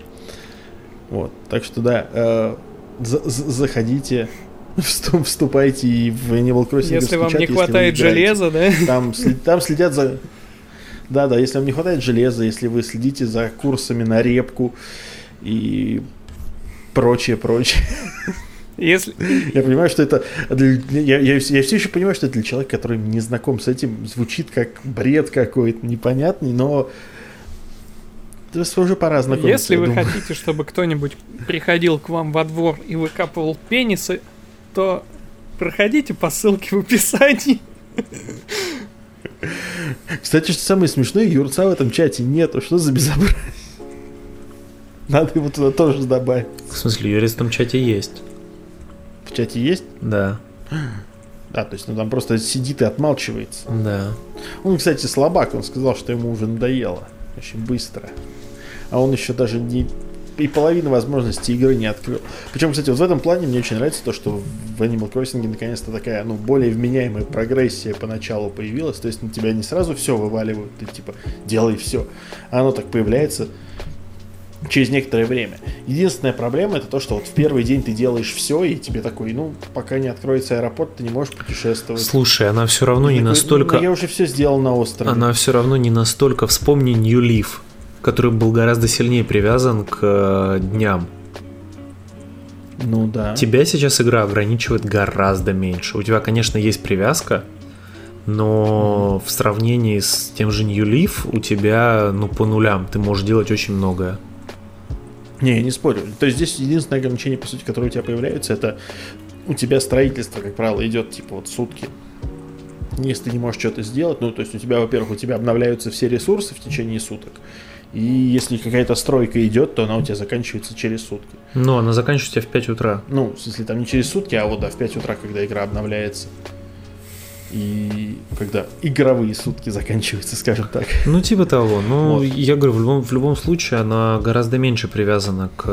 Вот, так что да, э, за- за- заходите, вступ- вступайте и в Animal Crossing. Если вам чат, не хватает железа, да? Там, там следят за... Да, да, если вам не хватает железа, если вы следите за курсами на репку и прочее, прочее. Если... Я понимаю, что это... Я, я, я все еще понимаю, что это для человека, который не знаком с этим, звучит как бред какой-то непонятный, но это уже пора знакомиться. Если вы думаю. хотите, чтобы кто-нибудь приходил к вам во двор и выкапывал пенисы, то проходите по ссылке в описании. Кстати, что самое смешное, Юрца в этом чате нету. Что за безобразие? Надо его туда тоже добавить. В смысле, Юрий в том чате есть. В чате есть? Да, Да, то есть ну, там просто сидит и отмалчивается. да. Он, кстати, слабак, он сказал, что ему уже надоело. Очень быстро. А он еще даже не и половину возможностей игры не открыл. Причем, кстати, вот в этом плане мне очень нравится то, что в Animal Crossing наконец-то такая, ну, более вменяемая прогрессия поначалу появилась. То есть на тебя не сразу все вываливают, ты типа делай все. А оно так появляется через некоторое время. Единственная проблема это то, что вот в первый день ты делаешь все, и тебе такой, ну, пока не откроется аэропорт, ты не можешь путешествовать. Слушай, она все равно не Такой, «Ну, настолько... я уже все сделал на острове. Она все равно не настолько... Вспомни New Leaf, который был гораздо сильнее привязан к э, дням. Ну да. Тебя сейчас игра ограничивает гораздо меньше. У тебя, конечно, есть привязка, но в сравнении с тем же New Leaf у тебя, ну, по нулям. Ты можешь делать очень многое. Не, я не спорю. То есть здесь единственное ограничение, по сути, которое у тебя появляется, это у тебя строительство, как правило, идет типа вот сутки. Если ты не можешь что-то сделать, ну, то есть у тебя, во-первых, у тебя обновляются все ресурсы в течение суток. И если какая-то стройка идет, то она у тебя заканчивается через сутки. Но она заканчивается в 5 утра. Ну, в смысле, там не через сутки, а вот да, в 5 утра, когда игра обновляется. И когда игровые сутки заканчиваются, скажем так. Ну, типа того. Ну, Вот. я говорю, в любом, в любом случае она гораздо меньше привязана к,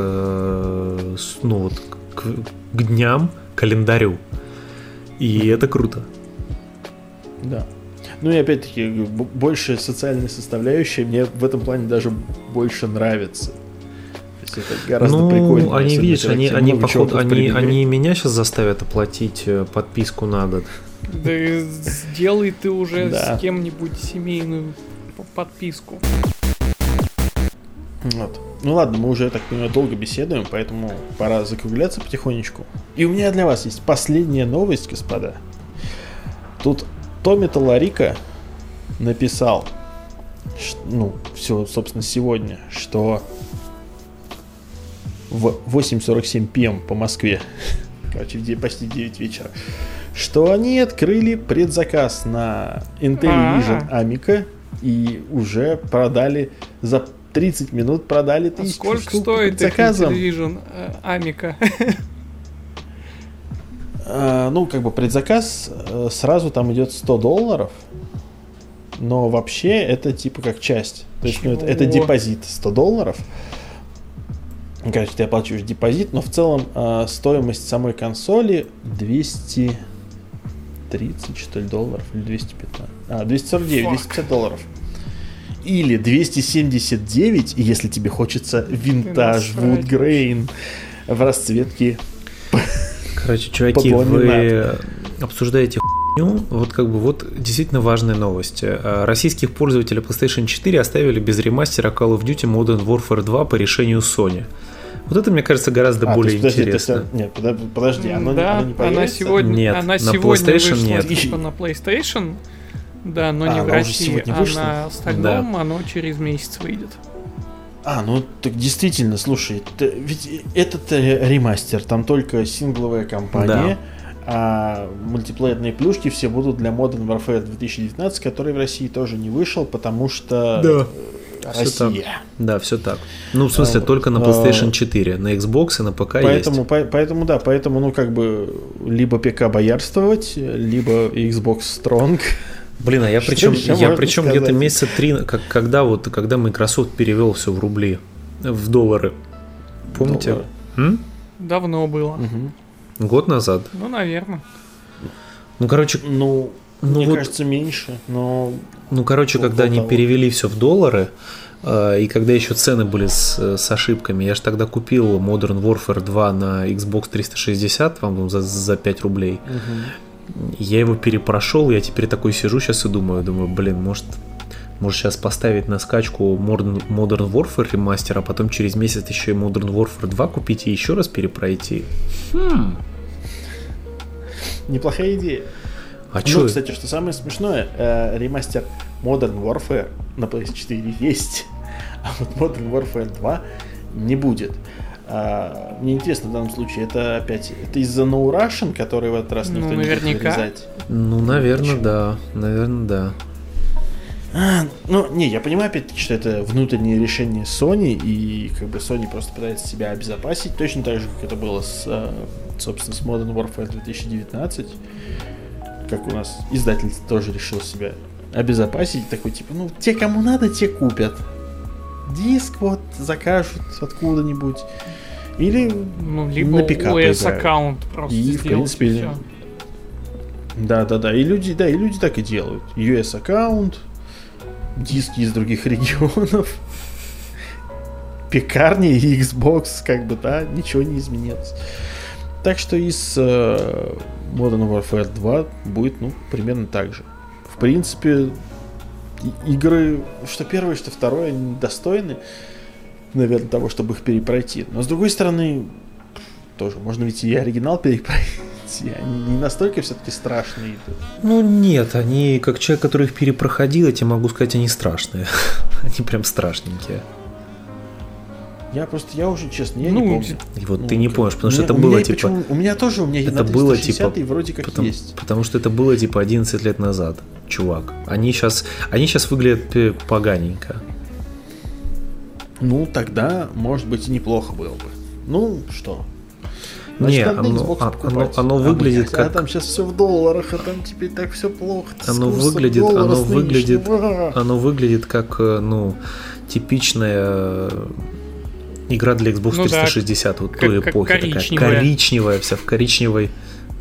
ну, вот, к, к дням, календарю. И это круто. Да. Ну и опять-таки, больше социальная составляющая мне в этом плане даже больше нравится. То есть это гораздо ну, прикольнее. они, видишь, они, они, походу, они, они меня сейчас заставят оплатить э, подписку на год. Да сделай ты уже Да. с кем-нибудь семейную подписку. Вот. Ну ладно, мы уже, я так понимаю, долго беседуем, поэтому пора закругляться потихонечку. И у меня для вас есть последняя новость, господа. Тут Томми Таларика написал, ну, все, собственно, сегодня, что в 8.47 пм по Москве, короче, почти 9 вечера, что они открыли предзаказ на Intel А. Vision Amica и уже продали за 30 минут продали А тысячу сколько штук стоит предзаказом. Intellivision э? А, ну, как бы предзаказ э, сразу там идет 100 долларов. но вообще это типа как часть. То есть ну, это, это депозит 100 долларов. Короче, ты оплачиваешь депозит, но в целом э, стоимость самой консоли 230, что ли, долларов или 215. А, 249, Fuck. 250 долларов. Или 279, если тебе хочется винтаж Grain в расцветке. Короче, чуваки, вы обсуждаете хуйню. Вот как бы вот действительно важные новости. А, Российских пользователей PlayStation 4 оставили без ремастера Call of Duty Modern Warfare 2 по решению Sony. Вот это, мне кажется, гораздо А, более есть, подожди, есть, интересно. а, нет, подо- подожди, оно, не- да, оно не она сегодня, Нет, она на сегодня PlayStation вышла нет. типа на PlayStation, да, но А, не в России, а на остальном оно через месяц выйдет. А, ну так действительно, слушай, т- ведь этот э, ремастер, там только сингловая кампания, а мультиплеерные плюшки все будут для Modern Warfare 2019, который в России тоже не вышел, потому что Да. э, Россия. Да, все так. Ну, в смысле, А, только на а, PlayStation 4. На Xbox и на ПК Поэтому, есть. по- поэтому, да, поэтому, ну, как бы, либо ПК боярствовать, либо Xbox Strong. Блин, а я Что причем, я причем где-то месяца три, как, когда вот, когда Microsoft перевел все в рубли, в доллары. Помните? Доллары. М? Давно было. Мгм. Год назад. Ну, наверное. Ну, короче, Ну, Ну мне вот- кажется, меньше, но Ну, короче, когда они того. перевели все в доллары, э, и когда еще цены были с, с ошибками, я же тогда купил Modern Warfare 2 на Xbox 360, по-моему, за, за 5 рублей. Я его перепрошел, я теперь такой сижу сейчас и думаю, думаю, блин, может, может сейчас поставить на скачку Modern, Modern Warfare ремастер, а потом через месяц еще и Modern Warfare 2 купить и еще раз перепройти. неплохая идея. А Ну, что? кстати, что самое смешное, э, ремастер Modern Warfare на PS4 есть, а вот Modern Warfare 2 не будет. А, мне интересно в данном случае, это опять это из-за No Russian, который в этот раз Ну, никто не будет наверняка. вырезать? Ну, наверное, Почему? да. Наверное, да. А, ну, не, я понимаю, опять-таки, что это внутреннее решение Sony, и как бы Sony просто пытается себя обезопасить, точно так же, как это было с, э, собственно, с Modern Warfare 2019, как у нас издатель тоже решил себя обезопасить, такой, типа, ну, те, кому надо, те купят. Диск вот закажут откуда-нибудь. Или Ну, либо на ПК OS аккаунт просто И, в принципе, и всё. Да, да, да. И люди, да, и люди так и делают. US аккаунт, диски из других регионов, пекарни и Xbox, как бы, да, ничего не изменилось. Так что и с э, Modern Warfare 2 будет, ну, примерно так же. В принципе, игры, что первое, что второе, они достойны, наверное, того, чтобы их перепройти. Но с другой стороны, тоже можно ведь и оригинал перепройти. Они не настолько все-таки страшные. Ну нет, они, как человек, который их перепроходил, я тебе могу сказать, они страшные. Они прям страшненькие. Я просто, я уже честно, я Ну, не помню. И вот Ну, ты не помнишь, потому у что меня- это было меня типа... почему- у меня тоже, у меня это было, 360 типа, вроде как Потому, есть. потому что это было типа 11 лет назад, чувак. Они сейчас, они сейчас выглядят пе- поганенько. Ну, тогда, может быть, и неплохо было бы. Ну, что? Не, оно- Xbox а- покупать. оно- оно А, выглядит А как- там сейчас все в долларах, а там теперь так все плохо. Оно выглядит, оно выглядит, оно выглядит как, э, ну, типичная э, игра для Xbox Ну да, 360 вот как- той как эпохи. Такая коричневая. коричневая, вся в коричневой.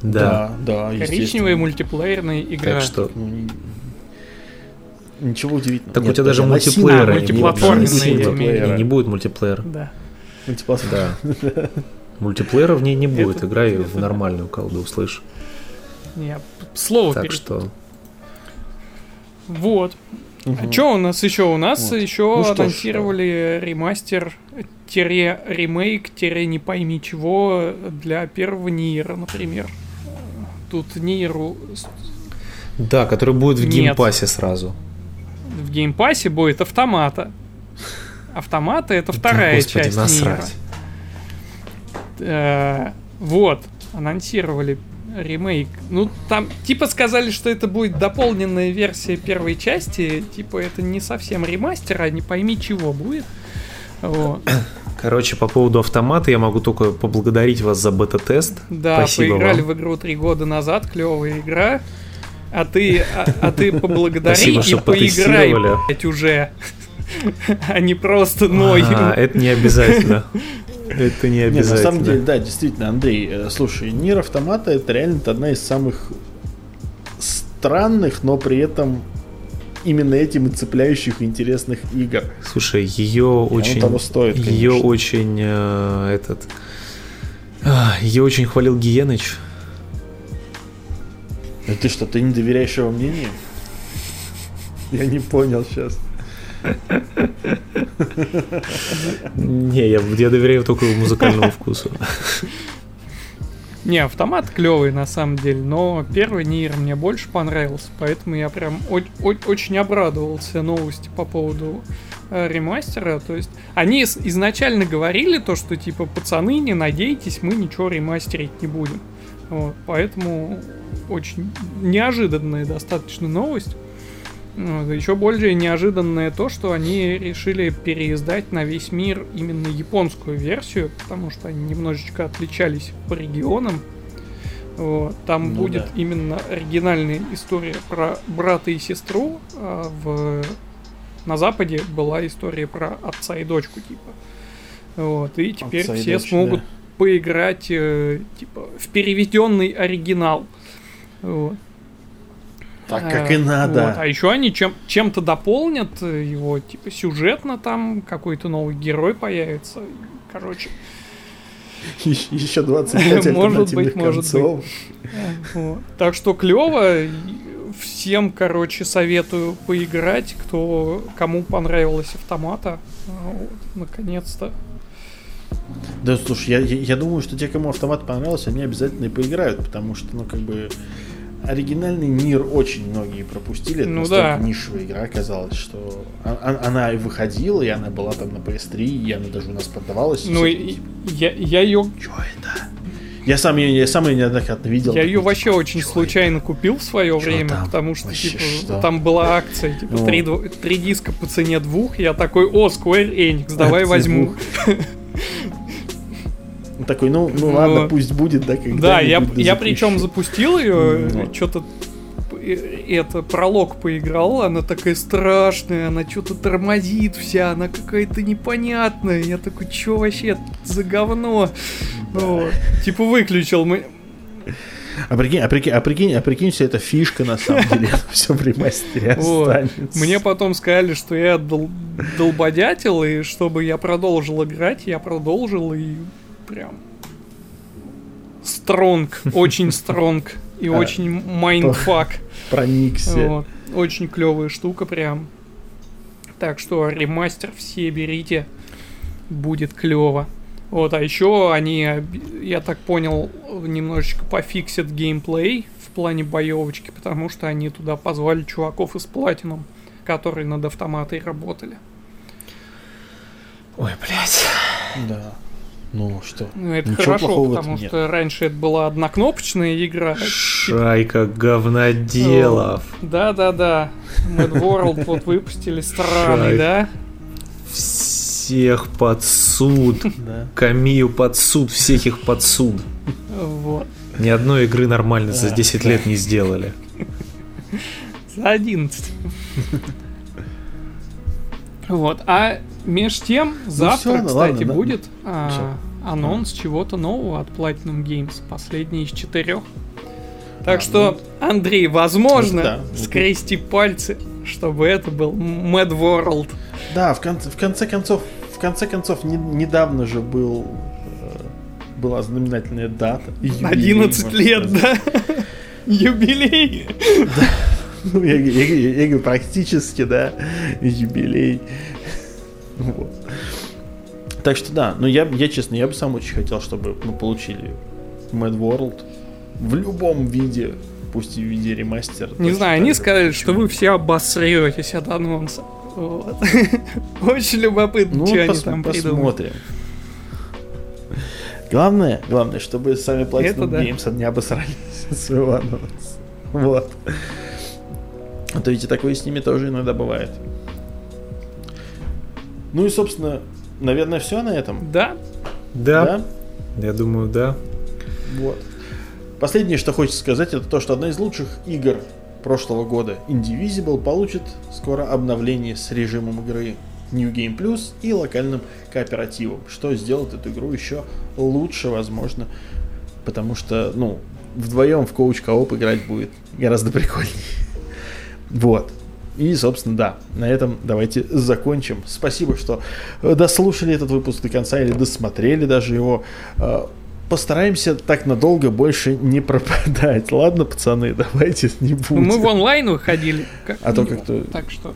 Да. Да, да, Коричневая мультиплеерная игра. Так что Ну, не- Ничего удивительного. Так у Нет, тебя даже мультиплеера сильная, не будет. не будет мультиплеера. Не будет мультиплеер. Да. Мультиплатформа. Да. Мультиплеера в ней не будет. Это- Играй это в нормальную колду, услышь. Я слово Так перед- что... Вот. Мгм. А что у нас еще? У нас Вот. еще Ну что анонсировали ремастер тире ремейк тире не пойми чего для первого Нира, например. Тут Ниру Да, который будет в Нет. геймпассе сразу. Геймпассе будет автомата. Автомата это вторая Господи, часть насрать. Нира. Э, Вот, анонсировали ремейк. Ну, там, типа сказали, что это будет дополненная версия первой части. Типа, это не совсем ремастер, а не пойми чего будет. Вот. Короче, по поводу автомата я могу только поблагодарить вас за бета-тест. Да, Спасибо поиграли вам. в игру три года назад, клевая игра. А ты, а, а ты поблагодари Спасибо, и поиграй, блядь, уже. А не просто ной. А, это не обязательно. Это не Не, на самом деле, обязательно. да, действительно, Андрей, э, слушай, Нир Автомата это реально одна из самых странных, но при этом именно этим и цепляющих интересных игр. Слушай, ее очень, того стоит, ее конечно. очень э, этот, а, ее очень хвалил Гиеныч. Ну ты что, ты не доверяешь его мнению? Я не понял сейчас. Не, я, я доверяю только его музыкальному вкусу. Не, автомат клевый на самом деле, но первый Нир мне больше понравился, поэтому я прям о- о- очень обрадовался новости по поводу э, ремастера. То есть они изначально говорили то, что типа пацаны, не надейтесь, мы ничего ремастерить не будем. Вот, поэтому очень неожиданная достаточно новость. Вот, еще более неожиданное то, что они решили переиздать на весь мир именно японскую версию, потому что они немножечко отличались по регионам. Вот, там Ну будет да. именно оригинальная история про брата и сестру, а в... на Западе была история про отца и дочку, типа. Вот, и теперь Отца все дочь, смогут да. Поиграть э, типа в переведенный оригинал. Вот. Так, как и надо. вот. А еще они чем- чем-то дополнят э, его, типа сюжетно там какой-то новый герой появится. Короче, Еще, еще 25 Может быть, может концов. э, так что клево. Всем, короче, советую поиграть, кто кому понравилась автомата. Вот, наконец-то. Да, слушай, я, я, я думаю, что те, кому автомат понравился, они обязательно и поиграют, потому что, ну, как бы, оригинальный мир очень многие пропустили. Это Ну настолько да. нишевая игра оказалась, что а- а- она и выходила, и она была там на PS3, и она даже у нас продавалась. Ну, и и, я, я ее Чё это? Я сам ее, я сам ее неоднократно видел. Я ее такой, вообще типа, очень случайно купил в свое время, там? потому что Вообще типа что? там была акция, типа Ну. три, три диска по цене двух. Я такой, о, Square Enix, давай Акции возьму. Такой, ну, ну ладно, пусть будет, да, когда Да, я, я причем запустил ее, Ну. что-то это пролог поиграл, она такая страшная, она что-то тормозит вся, она какая-то непонятная. Я такой, что вообще за говно? Вот. Типа выключил. Мы... А прикинь, а прикинь, а прикинь, а прикинь, все это фишка на самом деле. Все в ремастере Вот. останется. Мне потом сказали, что я дол- долбодятел, и чтобы я продолжил играть, я продолжил, и прям... Strong, очень strong, и А, очень mindfuck. проникся. Вот. Очень клевая штука прям. Так что ремастер все берите, будет клево. Вот, а еще они, я так понял, немножечко пофиксят геймплей в плане боевочки, потому что они туда позвали чуваков из Platinum, которые над автоматой работали. Ой, блядь. Да. Ну что? Ну, это Ничего хорошо, потому нет. что раньше это была однокнопочная игра. Шайка говноделов. Да-да-да. Mad World вот выпустили странный, да? Всех под суд. Да. Камию под суд, всех их под суд. Вот. Ни одной игры нормально за Да, 10 да. лет не сделали. За 11. Вот, а меж тем, завтра, всё, ну кстати, ладно, да. будет а, Всё. анонс чего-то нового от Platinum Games, последний из четырех. Так А, что, Андрей, возможно, Ну да, ну скрести пальцы, чтобы это был Mad World. Да, в конце, в конце концов, в конце концов, не- недавно же был э, была знаменательная дата. юбилей, 11 можно лет, сказать. да? Юбилей. Ну, я, я- я- я говорю, практически, да, юбилей. Вот. Так что да, но я, я честно, я бы сам очень хотел, чтобы мы получили Mad World в любом виде, пусть и в виде ремастера. Не знаю, они сказали, что вы все обосретесь от анонса. Вот. Очень любопытно, Ну, что они пос- там придумают. посмотрим. Главное, главное, чтобы сами Platinum да. Games не обосрались от своего анонса. Вот. А то ведь и такое с ними тоже иногда бывает. Ну и, собственно, наверное, все на этом. Да, Да, я думаю, да. Вот. Последнее, что хочется сказать, это то, что одна из лучших игр прошлого года Indivisible получит скоро обновление с режимом игры New Game Plus и локальным кооперативом, что сделает эту игру еще лучше, возможно, потому что, ну, вдвоем в коуч кооп играть будет гораздо прикольнее. Вот. И, собственно, да, на этом давайте закончим. Спасибо, что дослушали этот выпуск до конца или досмотрели даже его. Э, постараемся так надолго больше не пропадать. Ладно, пацаны, давайте не будем. Мы в онлайн выходили. а то как-то... Так что...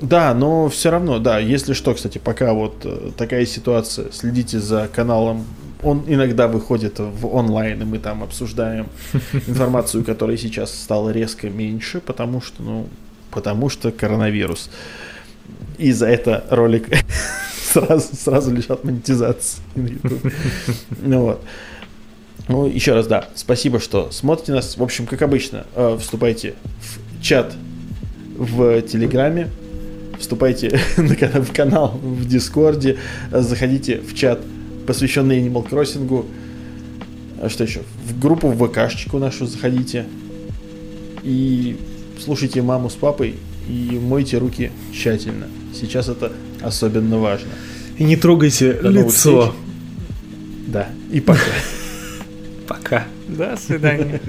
Да, но все равно, да, если что, кстати, пока вот э, такая ситуация, следите за каналом он иногда выходит в онлайн, и мы там обсуждаем информацию, которая сейчас стала резко меньше, потому что, ну, потому что коронавирус. И за это ролик сразу, сразу лишат монетизации на YouTube. Ну вот. Ну, еще раз, да, спасибо, что смотрите нас. В общем, как обычно, э, вступайте в чат в Телеграме, вступайте в канал в Дискорде, заходите в чат посвященный Animal Crossing. А что еще? В группу в ВКшечку нашу заходите. И слушайте маму с папой и мойте руки тщательно. Сейчас это особенно важно. И не трогайте До лицо. Да, и пока. Пока. До свидания.